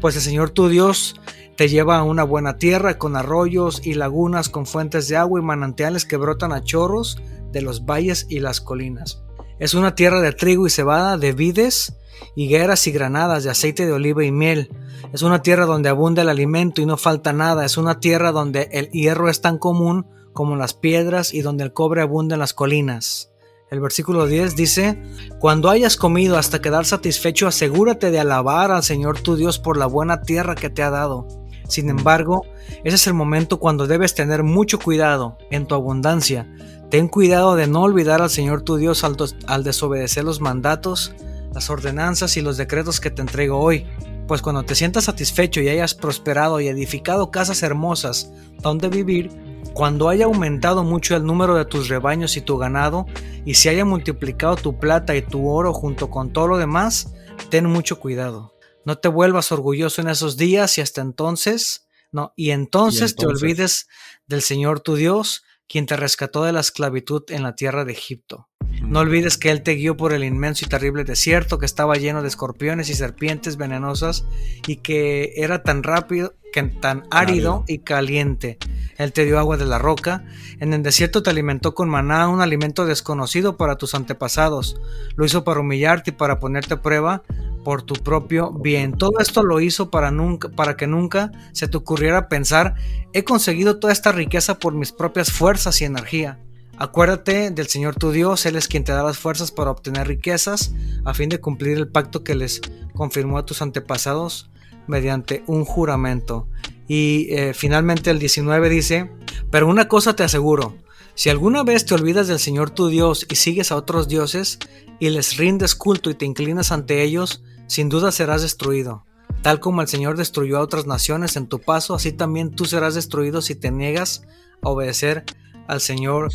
Pues el Señor tu Dios te lleva a una buena tierra con arroyos y lagunas con fuentes de agua y manantiales que brotan a chorros de los valles y las colinas. Es una tierra de trigo y cebada, de vides, higueras y granadas, de aceite de oliva y miel es una tierra donde abunda el alimento y no falta nada. Es una tierra donde el hierro es tan común como las piedras y donde el cobre abunda en las colinas. El versículo 10 dice, Cuando hayas comido hasta quedar satisfecho, asegúrate de alabar al Señor tu Dios por la buena tierra que te ha dado. Sin embargo, ese es el momento cuando debes tener mucho cuidado en tu abundancia. Ten cuidado de no olvidar al Señor tu Dios al, al desobedecer los mandatos, las ordenanzas y los decretos que te entrego hoy pues cuando te sientas satisfecho y hayas prosperado y edificado casas hermosas donde vivir, cuando haya aumentado mucho el número de tus rebaños y tu ganado, y se haya multiplicado tu plata y tu oro junto con todo lo demás, ten mucho cuidado. No te vuelvas orgulloso en esos días y hasta entonces, no, y entonces, te olvides del Señor tu Dios, quien te rescató de la esclavitud en la tierra de Egipto. No olvides que Él te guió por el inmenso y terrible desierto que estaba lleno de escorpiones y serpientes venenosas y que era tan rápido, que tan árido y caliente. Él te dio agua de la roca. En el desierto te alimentó con maná, un alimento desconocido para tus antepasados. Lo hizo para humillarte y para ponerte a prueba por tu propio bien. Todo esto lo hizo para, nunca, para que nunca se te ocurriera pensar, he conseguido toda esta riqueza por mis propias fuerzas y energía. Acuérdate del Señor tu Dios, Él es quien te da las fuerzas para obtener riquezas a fin de cumplir el pacto que les confirmó a tus antepasados mediante un juramento. Y eh, finalmente el 19 dice, pero una cosa te aseguro, si alguna vez te olvidas del Señor tu Dios y sigues a otros dioses y les rindes culto y te inclinas ante ellos, sin duda serás destruido. Tal como el Señor destruyó a otras naciones en tu paso, así también tú serás destruido si te niegas a obedecer al Señor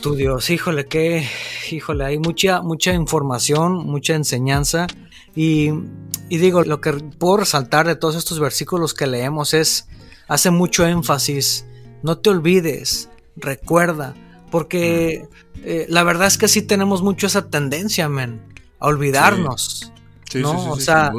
tu Dios. Híjole, que, híjole, hay mucha, mucha información, mucha enseñanza. Y, digo, lo que puedo resaltar de todos estos versículos que leemos es, hace mucho énfasis, no te olvides, recuerda, porque eh, la verdad es que sí tenemos mucho esa tendencia, men, a olvidarnos. Sí. ¿no? o sea,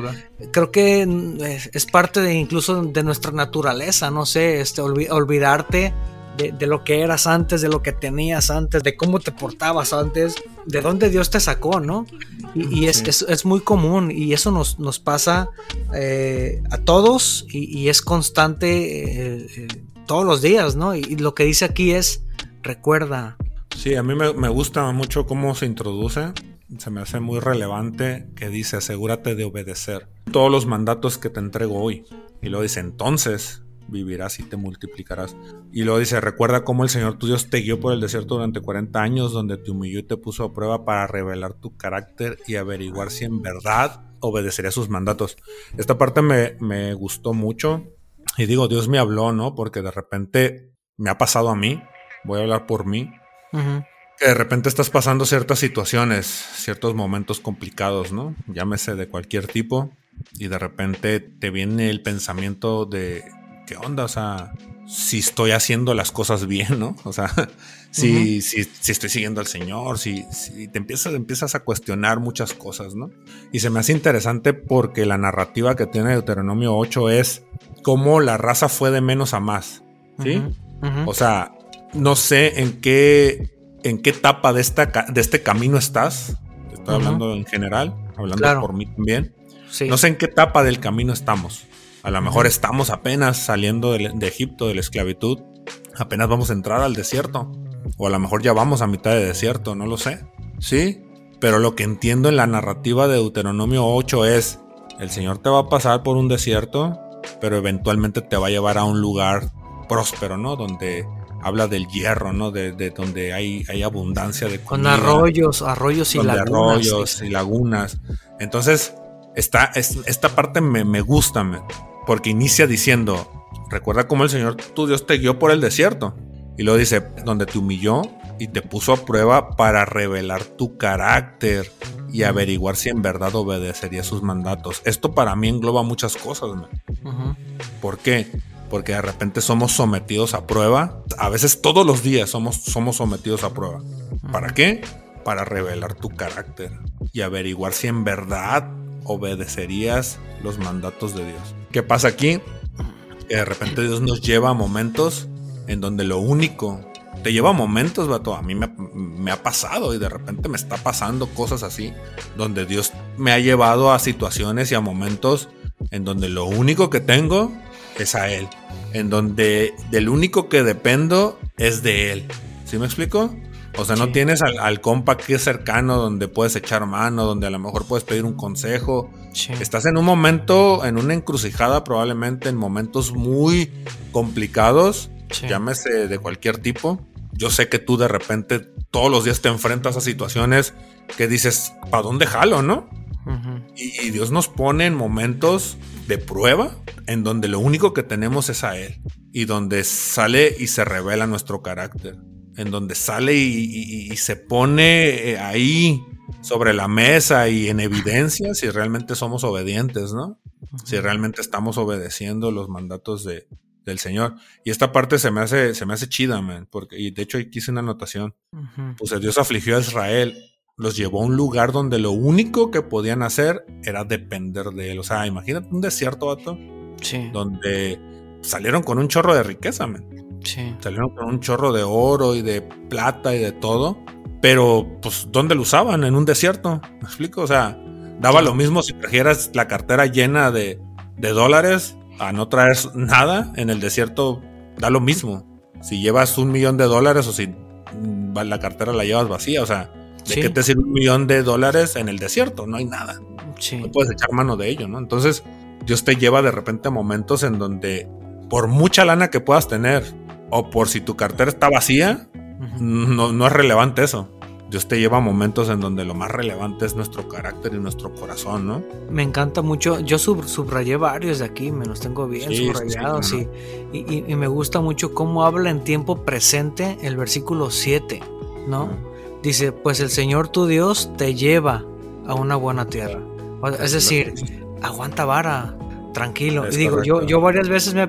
creo que mm, es parte de incluso de nuestra naturaleza, no sé, este, olvidarte de, lo que eras antes, de lo que tenías antes, de cómo te portabas antes, de dónde Dios te sacó, ¿no? Y, es, muy común y eso nos, nos pasa eh, a todos y, es constante eh, eh, todos los días, ¿no? Y, lo que dice aquí es, recuerda. Sí, a mí me, me gusta mucho cómo se introduce se me hace muy relevante que dice asegúrate de obedecer todos los mandatos que te entrego hoy. Y lo dice entonces vivirás y te multiplicarás. Y luego dice, recuerda cómo el Señor tu Dios te guió por el desierto durante 40 años, donde te humilló y te puso a prueba para revelar tu carácter y averiguar si en verdad obedecería sus mandatos. Esta parte me, me gustó mucho. Y digo, Dios me habló, ¿no? Porque de repente me ha pasado a mí, voy a hablar por mí, que de repente estás pasando ciertas situaciones, ciertos momentos complicados, ¿no? Llámese de cualquier tipo, y de repente te viene el pensamiento de ¿qué onda? O sea, si estoy haciendo las cosas bien, ¿no? O sea, si, si, estoy siguiendo al Señor, si, si, te empiezas, empiezas a cuestionar muchas cosas, ¿no? Y se me hace interesante porque la narrativa que tiene Deuteronomio 8 es cómo la raza fue de menos a más, ¿sí? O sea, no sé en qué, en qué etapa de, esta, de este camino estás. Estoy hablando en general, hablando por mí también. No sé en qué etapa del camino estamos. A lo mejor estamos apenas saliendo de, de Egipto, de la esclavitud. Apenas vamos a entrar al desierto. O a lo mejor ya vamos a mitad de desierto, no lo sé. Sí, pero lo que entiendo en la narrativa de Deuteronomio 8 es, el Señor te va a pasar por un desierto, pero eventualmente te va a llevar a un lugar próspero, ¿no? Donde habla del hierro, ¿no? De, de donde hay, hay abundancia de Con arroyos, arroyos y donde lagunas. arroyos y lagunas. Entonces, esta, es- esta parte me, me gusta, me- porque inicia diciendo, recuerda cómo el Señor tu Dios te guió por el desierto. Y luego dice, donde te humilló y te puso a prueba para revelar tu carácter y averiguar si en verdad obedecería sus mandatos. Esto para mí engloba muchas cosas. Ujú. ¿Por qué? Porque de repente somos sometidos a prueba. A veces todos los días somos, somos sometidos a prueba. ¿Para qué? Para revelar tu carácter y averiguar si en verdad obedecerías los mandatos de Dios. ¿Qué pasa aquí? Que de repente Dios nos lleva a momentos en donde lo único te lleva a momentos, vato. A mí me, me ha pasado y de repente me está pasando cosas así, donde Dios me ha llevado a situaciones y a momentos en donde lo único que tengo es a Él, en donde del único que dependo es de Él. ¿Sí me explico? O sea, no Sí. tienes al, al compa que es cercano, donde puedes echar mano, donde a lo mejor puedes pedir un consejo. Sí. Estás en un momento, en una encrucijada, probablemente en momentos muy complicados, Sí. llámese de cualquier tipo. Yo sé que tú de repente todos los días te enfrentas a situaciones que dices, ¿para dónde jalo, no? Ujú. Y, y Dios nos pone en momentos de prueba en donde lo único que tenemos es a Él. Y donde sale y se revela nuestro carácter. En donde sale y, y- y se pone eh, ahí sobre la mesa y en evidencia si realmente somos obedientes, ¿no? Si realmente estamos obedeciendo los mandatos de, del Señor. Y esta parte se me hace, se me hace chida, man. Porque, y de hecho aquí hice una anotación Ujú. pues Dios afligió a Israel, los llevó a un lugar donde lo único que podían hacer era depender de él. O sea, imagínate un desierto, vato, Sí. donde salieron con un chorro de riqueza, man. Sí. Salieron con un chorro de oro y de plata y de todo. Pero, pues, ¿dónde lo usaban? En un desierto. ¿Me explico? O sea, daba lo mismo si trajeras la cartera llena de, de dólares a no traer nada. En el desierto da lo mismo. Si llevas un millón de dólares o si mm, la cartera la llevas vacía. O sea, ¿de Sí. qué te sirve un millón de dólares en el desierto? No hay nada Sí. no puedes echar mano de ello, ¿no? Entonces, Dios te lleva de repente a momentos en donde, por mucha lana que puedas tener, o por si tu cartera está vacía, no, no es relevante eso. Dios te lleva a momentos en donde lo más relevante es nuestro carácter y nuestro corazón, ¿no? Me encanta mucho. Yo sub- subrayé varios de aquí, me los tengo bien Sí, sí, sí, subrayados. y, y- y me gusta mucho cómo habla en tiempo presente el versículo 7, ¿no? Dice, pues el Señor tu Dios te lleva a una buena tierra. Es decir, aguanta vara, tranquilo. Es y digo, yo, correcto. yo varias veces me... he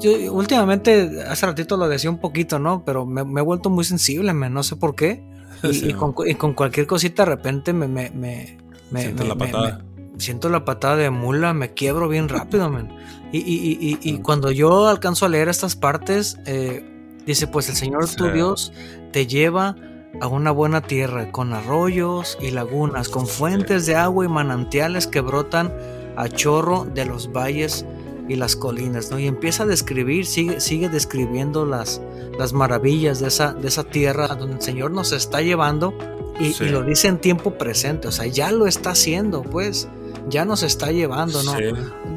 yo últimamente, hace ratito lo decía un poquito, ¿no? Pero me, me he vuelto muy sensible, man, no sé por qué. Y, Sí, y con, cu- y con cualquier cosita de repente me... me, me, me- Sientes me- la patada. siento la patada de mula, me quiebro bien rápido, man. Y, y- y- cuando yo alcanzo a leer estas partes, eh, dice, pues el Señor tu. Dios te lleva a una buena tierra, con arroyos y lagunas, con fuentes de agua y manantiales que brotan a chorro de los valles y las colinas, ¿no? Y empieza a describir, sigue, sigue describiendo las, las maravillas de esa, de esa tierra donde el Señor nos está llevando y, Sí. y lo dice en tiempo presente, o sea, ya lo está haciendo, pues, ya nos está llevando, ¿no? Sí.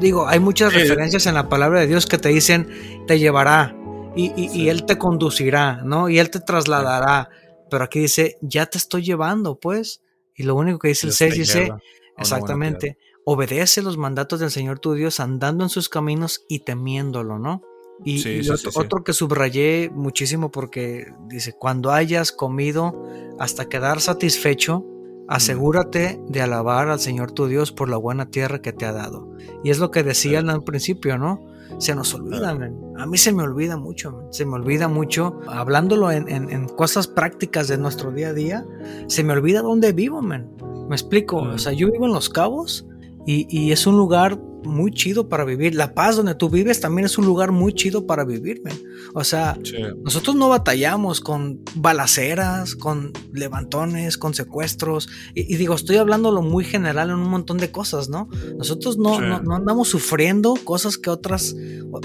Digo, hay muchas Sí. referencias en la palabra de Dios que te dicen, te llevará y, y-. Él te conducirá, ¿no? Y Él te trasladará. Pero aquí dice, ya te estoy llevando, pues. Y lo único que dice el Dios 6 te dice, exactamente, obedece los mandatos del Señor tu Dios andando en sus caminos y temiéndolo, ¿no? Y, Sí, y sí, otro, sí, sí. otro que subrayé muchísimo porque dice, cuando hayas comido hasta quedar satisfecho, asegúrate de alabar al Señor tu Dios por la buena tierra que te ha dado. Y es lo que decían al principio, ¿no? Se nos olvida, men. a mí se me olvida mucho, men. se me olvida mucho, hablándolo en, en- en cosas prácticas de nuestro día a día, se me olvida dónde vivo, men. Me explico, Mm. o sea, yo vivo en Los Cabos y, y es un lugar muy chido para vivir. La paz donde tú vives también es un lugar muy chido para vivir, man. O sea, nosotros no batallamos con balaceras, con levantones, con secuestros. Y, digo, estoy hablando lo muy general en un montón de cosas, ¿no? Nosotros no, no, andamos sufriendo cosas que otras,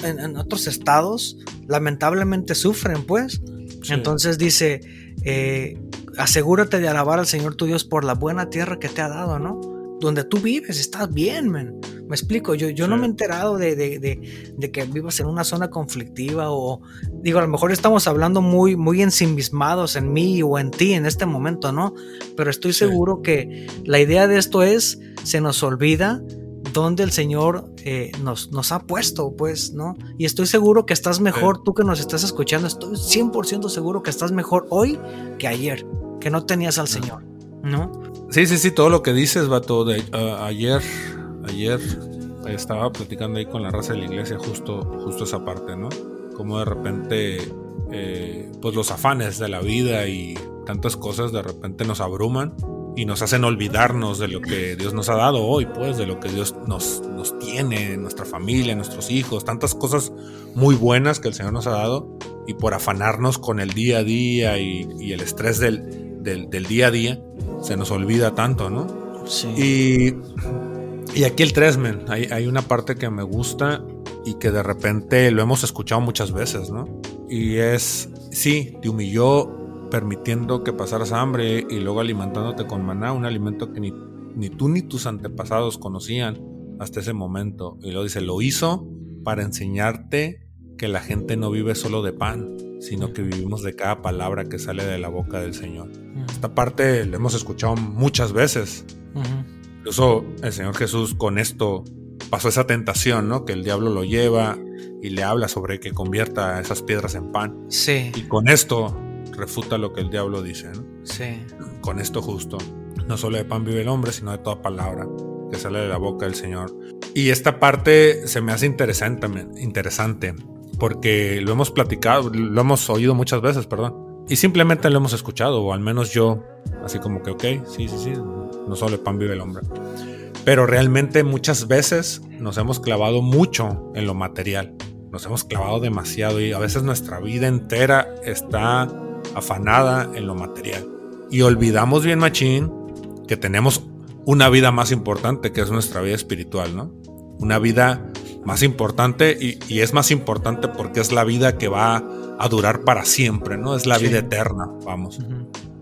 en, otros estados, lamentablemente sufren, pues. Entonces dice, eh, asegúrate de alabar al Señor tu Dios por la buena tierra que te ha dado, ¿no? Donde tú vives, estás bien, man. Me explico, yo, yo no me he enterado de, de, que vivas en una zona conflictiva o, digo, a lo mejor estamos hablando muy, muy ensimismados en mí o en ti en este momento, ¿no? Pero estoy seguro que la idea de esto es, se nos olvida donde el Señor eh, nos, nos ha puesto, pues, ¿no? Y estoy seguro que estás mejor, tú que nos estás escuchando, estoy 100% seguro que estás mejor hoy que ayer, que no tenías al Señor, ¿no? Sí, sí, sí, todo lo que dices, vato, de, uh, ayer, ayer estaba platicando ahí con la raza de la iglesia justo, justo esa parte, ¿no? Como de repente, eh, pues los afanes de la vida y tantas cosas de repente nos abruman y nos hacen olvidarnos de lo que Dios nos ha dado hoy, pues, de lo que Dios nos, nos tiene, nuestra familia, nuestros hijos, tantas cosas muy buenas que el Señor nos ha dado, y por afanarnos con el día a día y, el estrés del, del, día a día, se nos olvida tanto, ¿no? Sí. Y, y aquí el Tresmen, hay, hay una parte que me gusta y que de repente lo hemos escuchado muchas veces, ¿no? Y es, sí, te humilló permitiendo que pasaras hambre y luego alimentándote con maná, un alimento que ni, ni tú ni tus antepasados conocían hasta ese momento. Y lo dice, lo hizo para enseñarte que la gente no vive solo de pan, sino que vivimos de cada palabra que sale de la boca del Señor. Esta parte la hemos escuchado muchas veces. Incluso el Señor Jesús con esto pasó esa tentación, ¿no? Que el diablo lo lleva y le habla sobre que convierta esas piedras en pan. Sí. Y con esto refuta lo que el diablo dice. ¿no? Sí. Con esto justo. No solo de pan vive el hombre, sino de toda palabra que sale de la boca del Señor. Y esta parte se me hace interesante, interesante porque lo hemos platicado, lo hemos oído muchas veces, perdón. Y simplemente lo hemos escuchado, o al menos yo, así como que, ok, sí, sí, sí, no solo de pan vive el hombre. Pero realmente muchas veces nos hemos clavado mucho en lo material. Nos hemos clavado demasiado y a veces nuestra vida entera está afanada en lo material. Y olvidamos bien, machín, que tenemos una vida más importante, que es nuestra vida espiritual, ¿no? Una vida más importante y, es más importante porque es la vida que va a durar para siempre, ¿no? Es la vida eterna, vamos.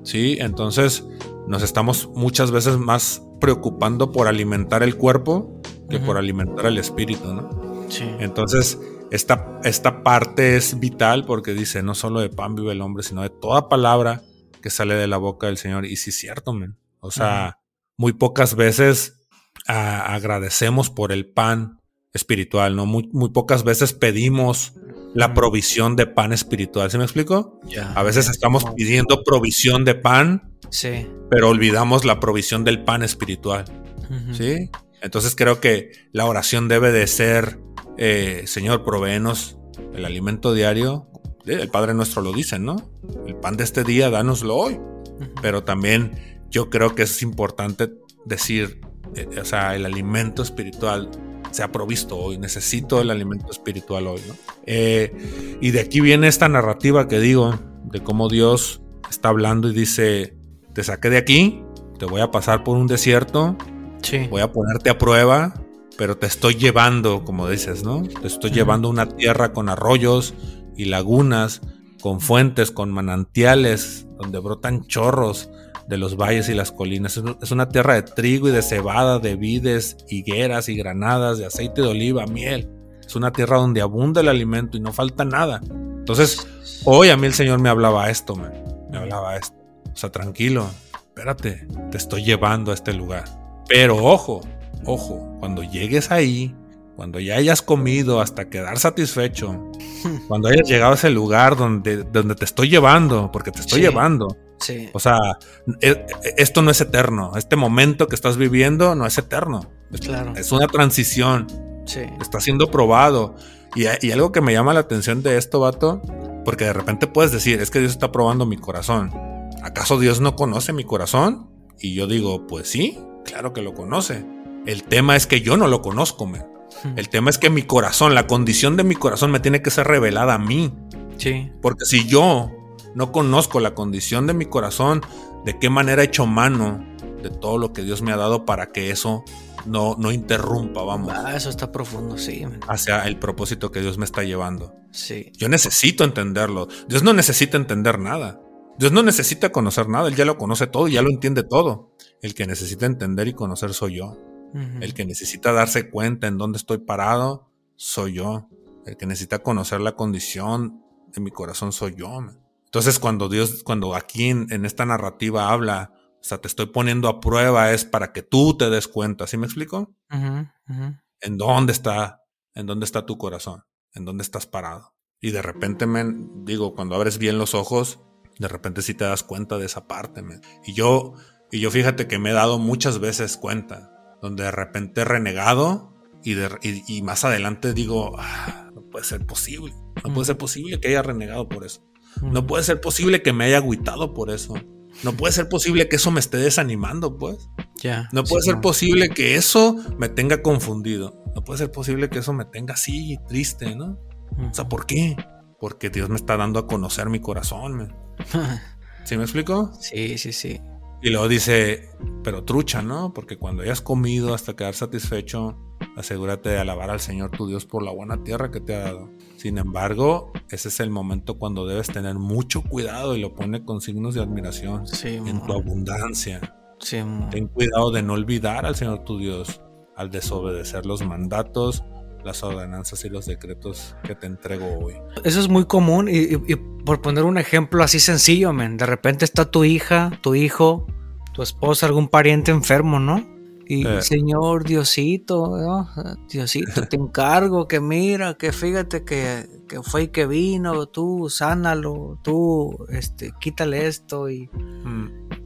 Sí, entonces nos estamos muchas veces más preocupando por alimentar el cuerpo que por alimentar el espíritu, ¿no? Sí. Entonces, esta, esta parte es vital porque dice, no solo de pan vive el hombre, sino de toda palabra que sale de la boca del Señor. Y sí es cierto, men. O sea, muy pocas veces agradecemos por el pan espiritual, ¿no? Muy, muy pocas veces pedimos la provisión de pan espiritual. ¿Sí me explico? a veces estamos pidiendo provisión de pan, sí. pero olvidamos la provisión del pan espiritual. ¿Sí? Entonces creo que la oración debe de ser eh, Señor, proveenos el alimento diario. El Padre nuestro lo dice, ¿no? El pan de este día, dánoslo hoy. Pero también yo creo que es importante decir, eh, o sea, el alimento espiritual se ha provisto hoy, necesito el alimento espiritual hoy, ¿no? Eh, y de aquí viene esta narrativa que digo, de cómo Dios está hablando y dice, te saqué de aquí, te voy a pasar por un desierto, voy a ponerte a prueba, pero te estoy llevando, como dices, ¿no? Te estoy llevando a una tierra con arroyos y lagunas, con fuentes, con manantiales, donde brotan chorros de los valles y las colinas. Es una tierra de trigo y de cebada, de vides, higueras y granadas, de aceite de oliva, miel. Es una tierra donde abunda el alimento y no falta nada. Entonces, hoy a mí el Señor me hablaba esto, me, me hablaba esto. O sea, tranquilo, espérate, te estoy llevando a este lugar. Pero ojo, Ojo, cuando llegues ahí, cuando ya hayas comido hasta quedar satisfecho, cuando hayas llegado a ese lugar donde, donde te estoy llevando, porque te estoy llevando. Sí. O sea, e, esto no es eterno. Este momento que estás viviendo no es eterno. Claro. Es una transición. Sí. Está siendo probado. Y, y, algo que me llama la atención de esto, vato, porque de repente puedes decir, es que Dios está probando mi corazón. ¿Acaso Dios no conoce mi corazón? Y yo digo, pues sí, claro que lo conoce. El tema es que yo no lo conozco, El tema es que mi corazón, la condición de mi corazón me tiene que ser revelada a mí. Sí. Porque si yo no conozco la condición de mi corazón, de qué manera he hecho mano de todo lo que Dios me ha dado para que eso no, no interrumpa, vamos, Ah, eso está profundo, sí. man. hacia el propósito que Dios me está llevando. Sí. Yo necesito entenderlo. Dios no necesita entender nada. Dios no necesita conocer nada. Él ya lo conoce todo y ya lo entiende todo. El que necesita entender y conocer soy yo. El que necesita darse cuenta en dónde estoy parado soy yo. El que necesita conocer la condición de mi corazón soy yo. man. Entonces cuando Dios, cuando aquí en, en esta narrativa habla, o sea, te estoy poniendo a prueba es para que tú te des cuenta. ¿Sí me explico? Ujú, ujú. en dónde está, en dónde está tu corazón, en dónde estás parado. Y de repente, men, digo, cuando abres bien los ojos, de repente sí te das cuenta de esa parte. Y yo, y yo fíjate que me he dado muchas veces cuenta, donde de repente he renegado y, de- y- y más adelante digo, "Ah, no puede ser posible, no puede ser posible que haya renegado por eso. No puede ser posible que me haya agüitado por eso. No puede ser posible que eso me esté desanimando, pues. Ya. No puede sí, ser no. posible que eso me tenga confundido. No puede ser posible que eso me tenga así triste, ¿no? O sea, ¿por qué? Porque Dios me está dando a conocer mi corazón. man. ¿Sí me explico? sí, sí, sí. Y luego dice, pero trucha, ¿no? Porque cuando hayas comido hasta quedar satisfecho, asegúrate de alabar al Señor tu Dios por la buena tierra que te ha dado. Sin embargo, ese es el momento cuando debes tener mucho cuidado y lo pone con signos de admiración. Sí, En tu abundancia. Sí. Ten cuidado de no olvidar al Señor tu Dios al desobedecer los mandatos, las ordenanzas y los decretos que te entrego hoy. Eso es muy común y, y- y por poner un ejemplo así sencillo, men, de repente está tu hija, tu hijo, tu esposa, algún pariente enfermo, ¿no? Y Eh. Señor Diosito, ¿no? Diosito, te encargo que mira, que fíjate que, que fue y que vino, tú sánalo, tú este, quítale esto y,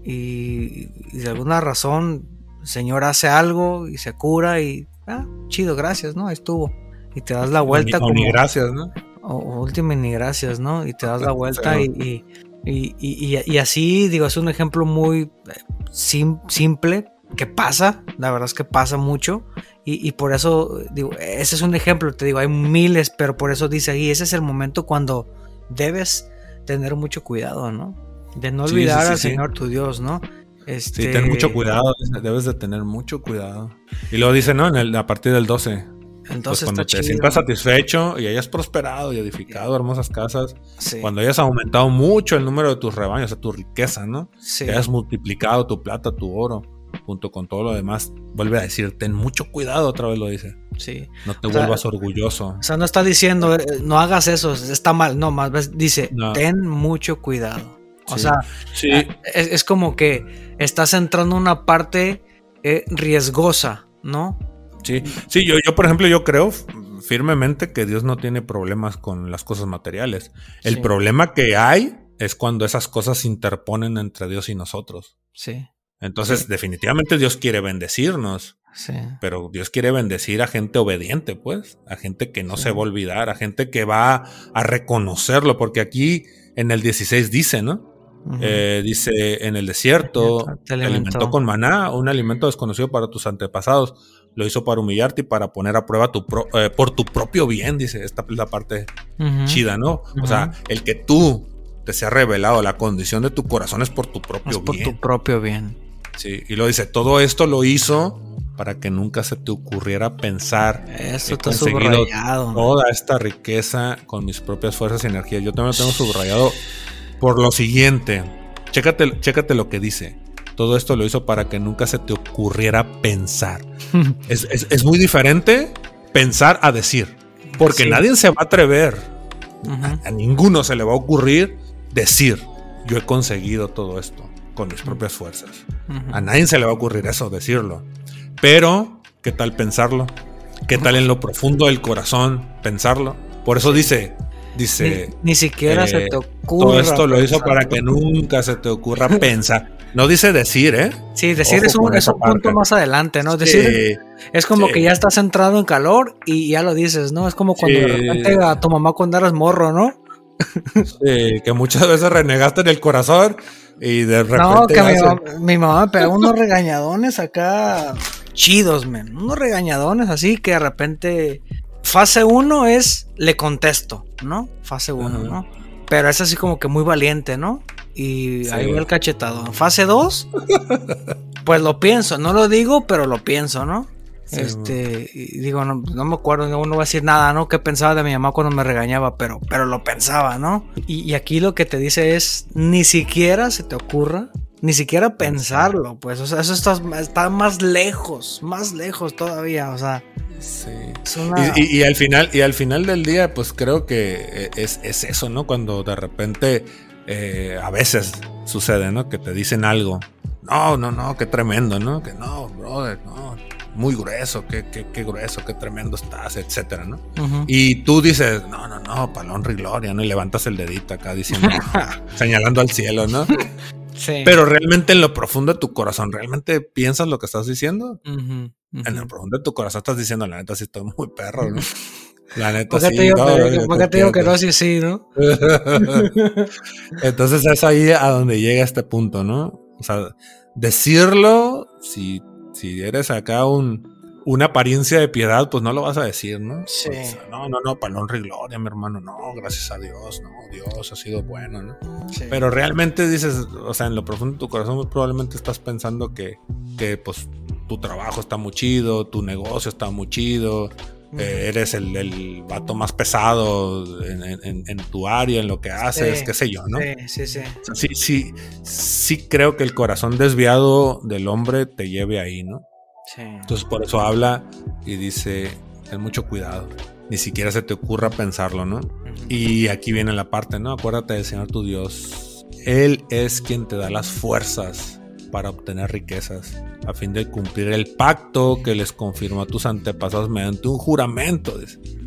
y, y de alguna razón el Señor hace algo y se cura y, ah, chido, gracias, ¿no? Ahí estuvo. Y te das la vuelta O ni- o como... ni gracias, ¿no? O, o ni gracias, ¿no? Y te das la vuelta Sí. y, y, y- y- y- y así, digo, es un ejemplo muy eh, sim- simple que pasa, la verdad es que pasa mucho y, y por eso, digo, ese es un ejemplo, te digo, hay miles, pero por eso dice ahí, ese es el momento cuando debes tener mucho cuidado, ¿no? De no olvidar sí, sí, al. Señor tu Dios, ¿no? Este, Sí, ten mucho cuidado, debes de tener mucho cuidado. Y luego dice, ¿no? En el- a partir del 12. Pues Entonces cuando está te chido. sientas satisfecho y hayas prosperado y edificado hermosas casas, Sí, cuando hayas aumentado mucho el número de tus rebaños, o sea, tu riqueza, ¿no? sí. Que hayas multiplicado tu plata, tu oro, junto con todo lo demás, vuelve a decir, ten mucho cuidado, otra vez lo dice. sí. No te O sea, vuelvas orgulloso. O sea, no está diciendo, eh, no hagas eso, está mal. No, más bien dice, No. ten mucho cuidado. O Sí. sea, Sí, es, es como que estás entrando en una parte eh, riesgosa, ¿no? Sí, sí, yo, yo por ejemplo, yo creo firmemente que Dios no tiene problemas con las cosas materiales. El Sí. problema que hay es cuando esas cosas se interponen entre Dios y nosotros. Sí, Entonces, definitivamente Dios quiere bendecirnos, sí. pero Dios quiere bendecir a gente obediente, pues, a gente que no Sí. se va a olvidar, a gente que va a reconocerlo, porque aquí en el 16 dice, ¿no? Eh, dice, en el desierto Te te alimentó. con maná, un alimento desconocido para tus antepasados. Lo hizo para humillarte y para poner a prueba tu pro- eh, por tu propio bien, dice. Esta es la parte chida, ¿no? O sea, el que tú te sea revelado la condición de tu corazón es por tu propio Es por bien. tu propio bien. Sí, y lo dice, todo esto lo hizo para que nunca se te ocurriera pensar Eso He está conseguido toda esta riqueza con mis propias fuerzas y energías. Yo también lo tengo subrayado por lo siguiente. Chécate, chécate lo que dice. Todo esto lo hizo para que nunca se te ocurriera pensar. Es, es- es muy diferente pensar a decir. Porque Sí. nadie se va a atrever. A ninguno se le va a ocurrir decir, yo he conseguido todo esto con mis propias fuerzas. Ujú. A nadie se le va a ocurrir eso, decirlo. Pero, ¿qué tal pensarlo? ¿Qué tal en lo profundo del corazón pensarlo? Por eso dice, dice, Ni, ni siquiera eh, se te ocurre. todo esto lo hizo para que nunca se te ocurra pensar. No dice decir, ¿eh? Sí, decir Ojo es un, es un punto más adelante, ¿no? Decir Sí, es como sí. que ya estás entrado en calor y ya lo dices, ¿no? Es como cuando de Sí. repente a tu mamá cuando eras morro, ¿no? sí, que muchas veces renegaste en el corazón y de repente... No, que mi, mi mamá me pegó unos regañadones acá chidos, men. Unos regañadones así que de repente. Fase 1 es le contesto, ¿no? Fase 1, Ajá. ¿no? Pero es así como que muy valiente, ¿no? Y Sí. ahí va el cachetado. Fase 2, pues lo pienso. No lo digo, pero lo pienso, ¿no? Sí, este, y digo, no, no me acuerdo, no, no voy a decir nada, ¿no? ¿Qué pensaba de mi mamá cuando me regañaba? Pero, pero lo pensaba, ¿no? Y, y aquí lo que te dice es, ni siquiera se te ocurra, ni siquiera pensarlo, pues, o sea, eso está, está más lejos, más lejos todavía, o sea, Sí. es una... Y, y- y al final, y al final del día, pues creo que eh, es, es eso, ¿no? Cuando de repente eh, a veces sucede, ¿no? Que te dicen algo. No, no, no, qué tremendo, ¿no? Que no, brother, no. Muy grueso, qué, qué, qué grueso, qué tremendo estás, etcétera, ¿no? Y tú dices, no, no, no, y gloria, ¿no? Y levantas el dedito acá diciendo, señalando al cielo, ¿no? Sí. Pero realmente en lo profundo de tu corazón, ¿realmente piensas lo que estás diciendo? En lo profundo de tu corazón estás diciendo, la neta, sí estoy muy perro, ¿no? La neta, ¿Por qué sí. te digo, no, que, te digo que no? Sí, sí, ¿no? Entonces es ahí a donde llega este punto, ¿no? O sea, decirlo, si, si eres acá un, una apariencia de piedad, pues no lo vas a decir, ¿no? Sí. Pues, no, no, no, honra y gloria, mi hermano, no, gracias a Dios, no, Dios ha sido bueno, ¿no? Sí. Pero realmente dices, o sea, en lo profundo de tu corazón muy probablemente estás pensando que, que pues tu trabajo está muy chido, tu negocio está muy chido, eh, eres el, el vato más pesado en, en- en tu área, en lo que haces, Sí, qué sé yo, ¿no? Sí, sí, sí. Sí, sí, sí creo que el corazón desviado del hombre te lleve ahí, ¿no? Sí. Entonces por eso habla y dice, ten mucho cuidado, ni siquiera se te ocurra pensarlo, ¿no? Y aquí viene la parte, ¿no? Acuérdate del Señor tu Dios. Él es quien te da las fuerzas para obtener riquezas, a fin de cumplir el pacto que les confirmó a tus antepasados mediante un juramento.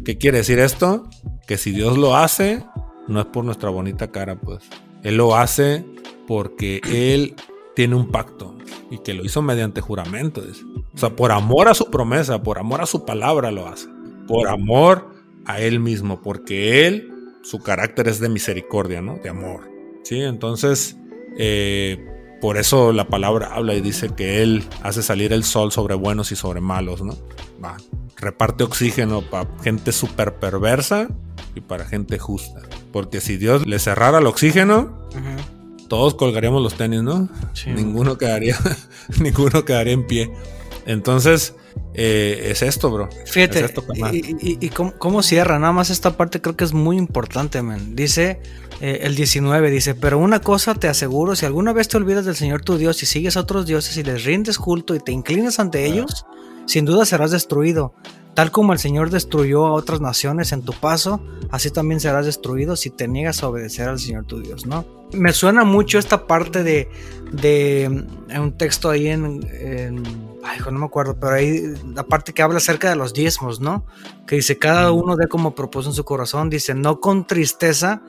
¿Qué quiere decir esto? Que si Dios lo hace, no es por nuestra bonita cara, pues. Él lo hace porque Él tiene un pacto y que lo hizo mediante juramento. O sea, por amor a su promesa, por amor a su palabra lo hace. Por amor a Él mismo, porque Él, su carácter es de misericordia, ¿no? De amor. Sí, entonces, eh, por eso la palabra habla y dice que Él hace salir el sol sobre buenos y sobre malos, ¿no? Va, reparte oxígeno para gente súper perversa y para gente justa. Porque si Dios le cerrara el oxígeno, todos colgaríamos los tenis, ¿no? Sí. Ninguno quedaría, ninguno quedaría en pie. Entonces, eh, es esto, bro. Fíjate, Es esto, carnal. y, y- y cómo, cómo cierra, nada más esta parte creo que es muy importante, man. Dice eh, el 19, dice, pero una cosa te aseguro, si alguna vez te olvidas del Señor tu Dios y sigues a otros dioses y les rindes culto y te inclinas ante ellos, sin duda serás destruido. Tal como el Señor destruyó a otras naciones en tu paso, así también serás destruido si te niegas a obedecer al Señor tu Dios, ¿no? Me suena mucho esta parte de, de mm, un texto ahí en, en- ay, no me acuerdo, pero ahí la parte que habla acerca de los diezmos, ¿no? Que dice, cada uno dé como propuso en su corazón, dice, no con tristeza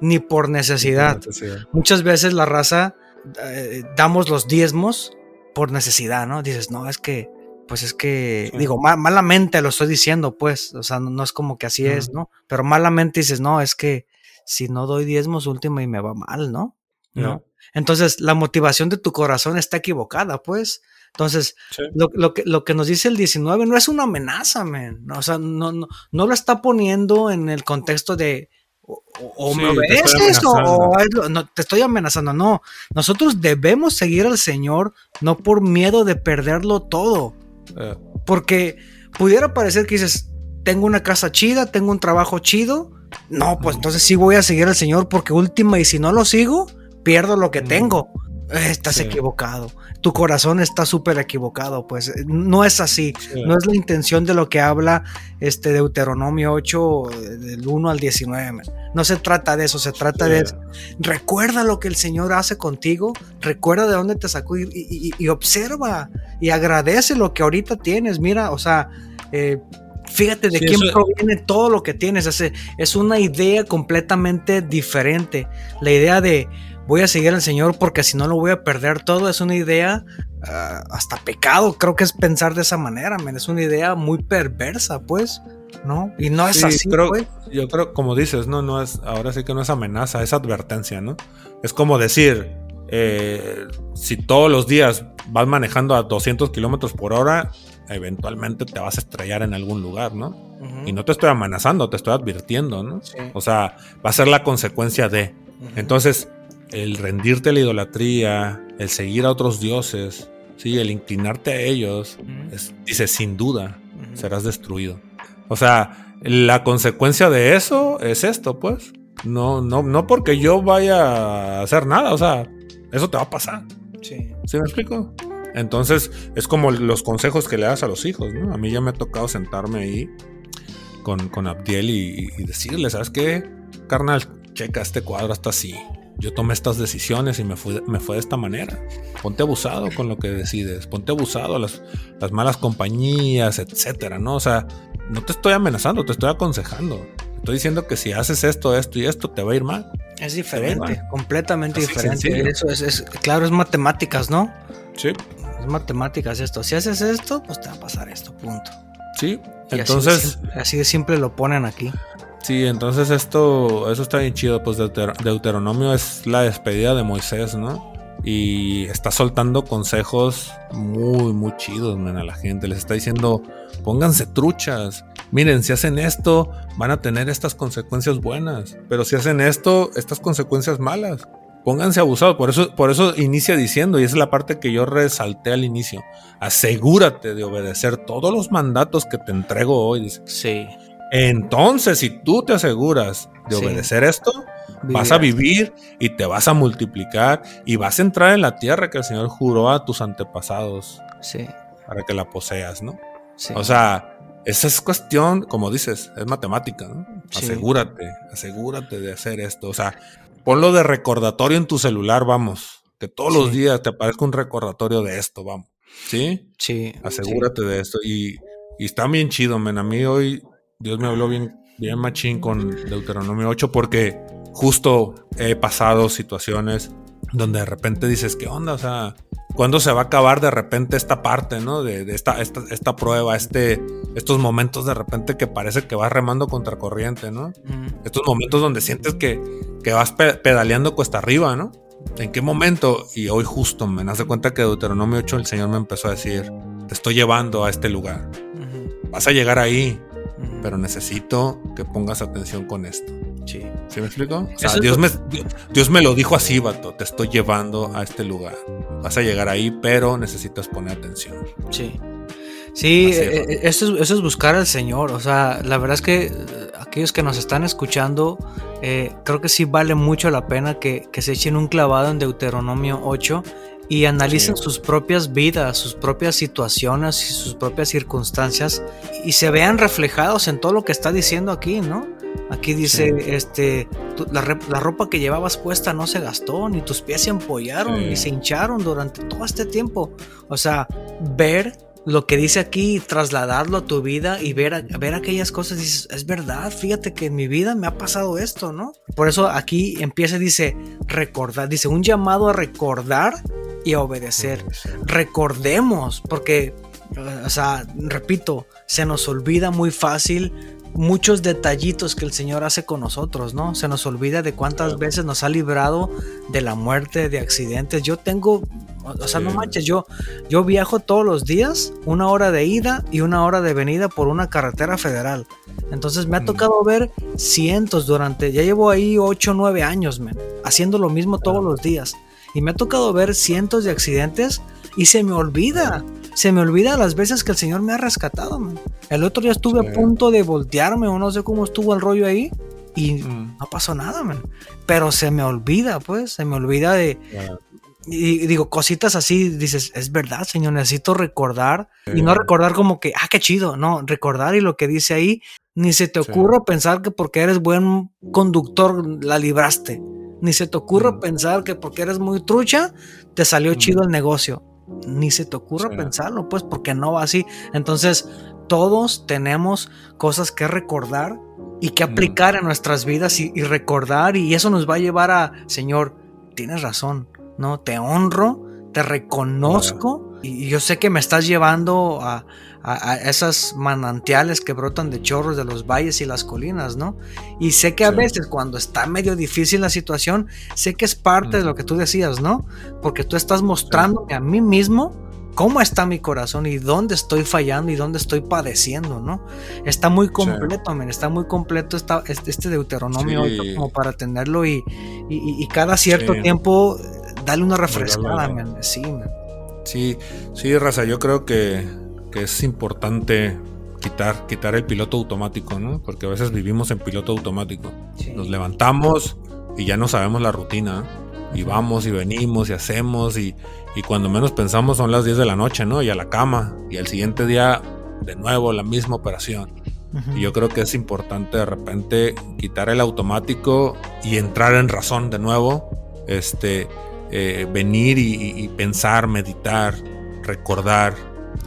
ni por necesidad. necesidad. Muchas veces la raza eh, damos los diezmos por necesidad, ¿no? Dices, no, es que, pues es que, Sí. digo, ma- malamente lo estoy diciendo, pues, o sea, no, no es como que así es, ¿no? Pero malamente dices, no, es que si no doy diezmos último y me va mal, ¿no? ¿No? Entonces, la motivación de tu corazón está equivocada, pues. Entonces, Sí. lo, lo que, lo que nos dice el 19 no es una amenaza, man. O sea, no, no, no lo está poniendo en el contexto de o, o- o Sí, me obedeces o, no, te estoy amenazando. No, nosotros debemos seguir al Señor no por miedo de perderlo todo. Eh, Porque pudiera parecer que dices, tengo una casa chida, tengo un trabajo chido. No, pues entonces sí voy a seguir al Señor porque última y si no lo sigo, pierdo lo que tengo. Estás Sí. equivocado. Tu corazón está súper equivocado, pues eh, no es así. sí. No es la intención de lo que habla este Deuteronomio 8, eh, del 1 al 19. man. No se trata de eso, se trata Sí. de recuerda lo que el Señor hace contigo, recuerda de dónde te sacó y, y- y- y observa y agradece lo que ahorita tienes. Mira, o sea, eh, fíjate de Sí, quién eso- proviene todo lo que tienes. Es, es una idea completamente diferente. La idea de voy a seguir al Señor porque si no lo voy a perder todo es una idea ah, hasta pecado. Creo que es pensar de esa manera, man. Es una idea muy perversa, pues, ¿no? Y no es Sí, así, creo- pues. Yo creo, como dices, no, no es, ahora sí que no es amenaza, es advertencia, ¿no? Es como decir, eh, si todos los días vas manejando a 200 kilómetros por hora, eventualmente te vas a estrellar en algún lugar, ¿no? Y no te estoy amenazando, te estoy advirtiendo, ¿no? Sí. O sea, va a ser la consecuencia de. Entonces, el rendirte a la idolatría, el seguir a otros dioses, sí, el inclinarte a ellos, es- dice, sin duda, serás destruido. O sea, la consecuencia de eso es esto, pues. No, no, no porque yo vaya a hacer nada, o sea, eso te va a pasar. Sí. ¿Sí me explico? Entonces, es como los consejos que le das a los hijos, ¿no? A mí ya me ha tocado sentarme ahí con, con Abdiel y, y decirle, ¿sabes qué? Carnal, checa, este cuadro está así. Yo tomé estas decisiones y me, fui, me fue de esta manera. Ponte abusado con lo que decides. Ponte abusado a las, las malas compañías, etcétera, ¿no? O sea, no te estoy amenazando, te estoy aconsejando. Estoy diciendo que si haces esto, esto y esto, te va a ir mal. Es diferente, completamente Así diferente. Eso es, es- claro, es matemáticas, ¿no? Sí. Es matemáticas esto. Si haces esto, pues te va a pasar esto, punto. Sí. Y así de Entonces, así de simple lo ponen aquí. Sí, entonces esto, eso está bien chido, pues Deuter- Deuteronomio es la despedida de Moisés, ¿no? Y está soltando consejos muy, muy chidos, man, a la gente. Les está diciendo, pónganse truchas. Miren, si hacen esto, van a tener estas consecuencias buenas. Pero si hacen esto, estas consecuencias malas. Pónganse abusados. Por eso, por eso inicia diciendo, y esa es la parte que yo resalté al inicio. Asegúrate de obedecer todos los mandatos que te entrego hoy. Dice, Sí. Entonces, si tú te aseguras de Sí. obedecer esto, vas a vivir y te vas a multiplicar y vas a entrar en la tierra que el Señor juró a tus antepasados Sí. para que la poseas, ¿no? sí. O sea, esa es cuestión, como dices, es matemática, ¿no? Sí. Asegúrate, asegúrate de hacer esto. O sea, ponlo de recordatorio en tu celular, vamos. Que todos los días te aparezca un recordatorio de esto, vamos. ¿Sí? sí. Asegúrate de esto. Y, y está bien chido, men. A mí hoy Dios me habló bien, bien machín con Deuteronomio 8 porque justo he pasado situaciones donde de repente dices, ¿qué onda? O sea, ¿cuándo se va a acabar de repente esta parte, ¿no? De, de esta, esta, esta prueba, este, estos momentos de repente que parece que vas remando contra corriente, ¿no? Estos momentos donde sientes que, que vas pe- pedaleando cuesta arriba, ¿no? ¿En qué momento? Y hoy justo me das de cuenta que Deuteronomio 8 el Señor me empezó a decir, te estoy llevando a este lugar. Vas a llegar ahí, Pero necesito que pongas atención con esto. Sí. ¿Sí me explico? O sea, es Dios me, Dios me lo dijo así, vato, te estoy llevando a este lugar. Vas a llegar ahí, pero necesitas poner atención. Sí. Sí, eh, eh, eso, es, eso es buscar al Señor. O sea, la verdad es que eh, aquellos que nos están escuchando, eh, creo que sí vale mucho la pena que, que se echen un clavado en Deuteronomio 8 y analicen Sí. sus propias vidas, sus propias situaciones y sus propias circunstancias y se vean reflejados en todo lo que está diciendo aquí, ¿no? Aquí dice, Sí. este, tu- la, ropa que llevabas puesta no se gastó, ni tus pies se empollaron, Sí. ni se hincharon durante todo este tiempo. O sea, ver lo que dice aquí y trasladarlo a tu vida y ver, ver aquellas cosas, dices, es verdad, fíjate que en mi vida me ha pasado esto, ¿no? Por eso aquí empieza y dice, recordar, dice, un llamado a recordar y a obedecer. Recordemos, porque, o sea, repito, se nos olvida muy fácil muchos detallitos que el Señor hace con nosotros, ¿no? Se nos olvida de cuántas Claro. veces nos ha librado de la muerte, de accidentes. Yo tengo, o sea, no manches, yo, yo viajo todos los días, una hora de ida y una hora de venida por una carretera federal. Entonces me ha Mm. tocado ver cientos durante, ya llevo ahí 8 o 9 años, haciendo lo mismo todos los días. Y me ha tocado ver cientos de accidentes y se me olvida. Se me olvida las veces que el Señor me ha rescatado, man. El otro día estuve Sí. a punto de voltearme o no sé cómo estuvo el rollo ahí y Mm, no pasó nada, man. Pero se me olvida, pues, se me olvida de... Y, y digo, cositas así, dices, es verdad, Señor, necesito recordar. Y no recordar como que, ah, qué chido, no, recordar y lo que dice ahí, ni se te Sí. ocurra pensar que porque eres buen conductor la libraste. Ni se te ocurra Mm. pensar que porque eres muy trucha, te salió Mm. chido el negocio. Ni se te ocurra Sí. pensarlo, pues, porque no va así. Entonces, todos tenemos cosas que recordar y que Mm. aplicar en nuestras vidas y, y recordar, y eso nos va a llevar a, Señor, tienes razón, ¿no? Te honro, te reconozco Y yo sé que me estás llevando a, a, esas manantiales que brotan de chorros de los valles y las colinas, ¿no? Y sé que a veces cuando está medio difícil la situación, sé que es parte de lo que tú decías, ¿no? Porque tú estás mostrándome a mí mismo cómo está mi corazón y dónde estoy fallando y dónde estoy padeciendo, ¿no? Está muy completo, está muy completo esta, este, Deuteronomio como para tenerlo y, y, cada cierto tiempo darle una refrescada, Sí, Sí, sí, Raza, yo creo que que es importante quitar, quitar el piloto automático, ¿no? Porque a veces vivimos en piloto automático. Nos levantamos y ya no sabemos la rutina. Y vamos y venimos y hacemos y, y, cuando menos pensamos son las 10 de la noche, ¿no? Y a la cama. Y al siguiente día de nuevo la misma operación. Y yo creo que es importante de repente quitar el automático y entrar en razón de nuevo. Este, eh, venir y pensar, meditar, recordar,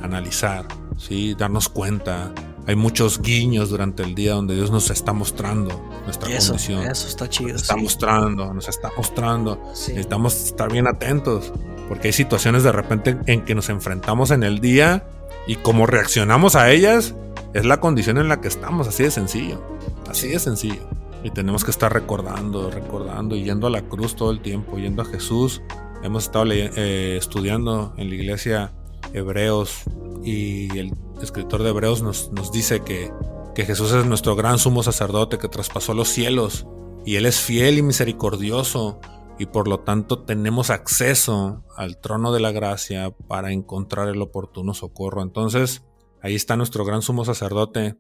analizar, ¿sí? darnos cuenta. Hay muchos guiños durante el día donde Dios nos está mostrando nuestra condición. Eso está chido. Nos está mostrando, nos está mostrando. Necesitamos estar bien atentos, porque hay situaciones de repente en que nos enfrentamos en el día y como reaccionamos a ellas es la condición en la que estamos, así de sencillo. Así de sencillo. Y tenemos que estar recordando, recordando y yendo a la cruz todo el tiempo, yendo a Jesús. Hemos estado eh, estudiando en la iglesia Hebreos y el escritor de Hebreos nos, nos dice que, que Jesús es nuestro gran sumo sacerdote que traspasó los cielos y Él es fiel y misericordioso y por lo tanto tenemos acceso al trono de la gracia para encontrar el oportuno socorro. Entonces, ahí está nuestro gran sumo sacerdote,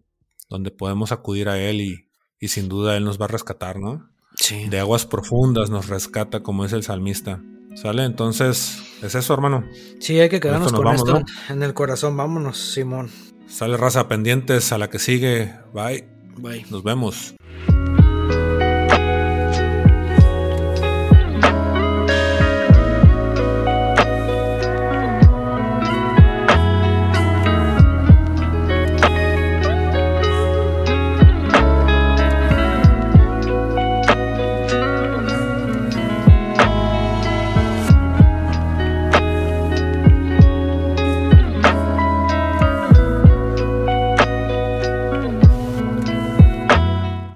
donde podemos acudir a Él y, y sin duda Él nos va a rescatar, ¿no? Sí. De aguas profundas nos rescata, como es el salmista. ¿Sale? Entonces, es eso, hermano. Sí, hay que quedarnos con esto en el corazón. Vámonos, Simón. Sale raza pendientes a la que sigue. Bye. Bye. Nos vemos.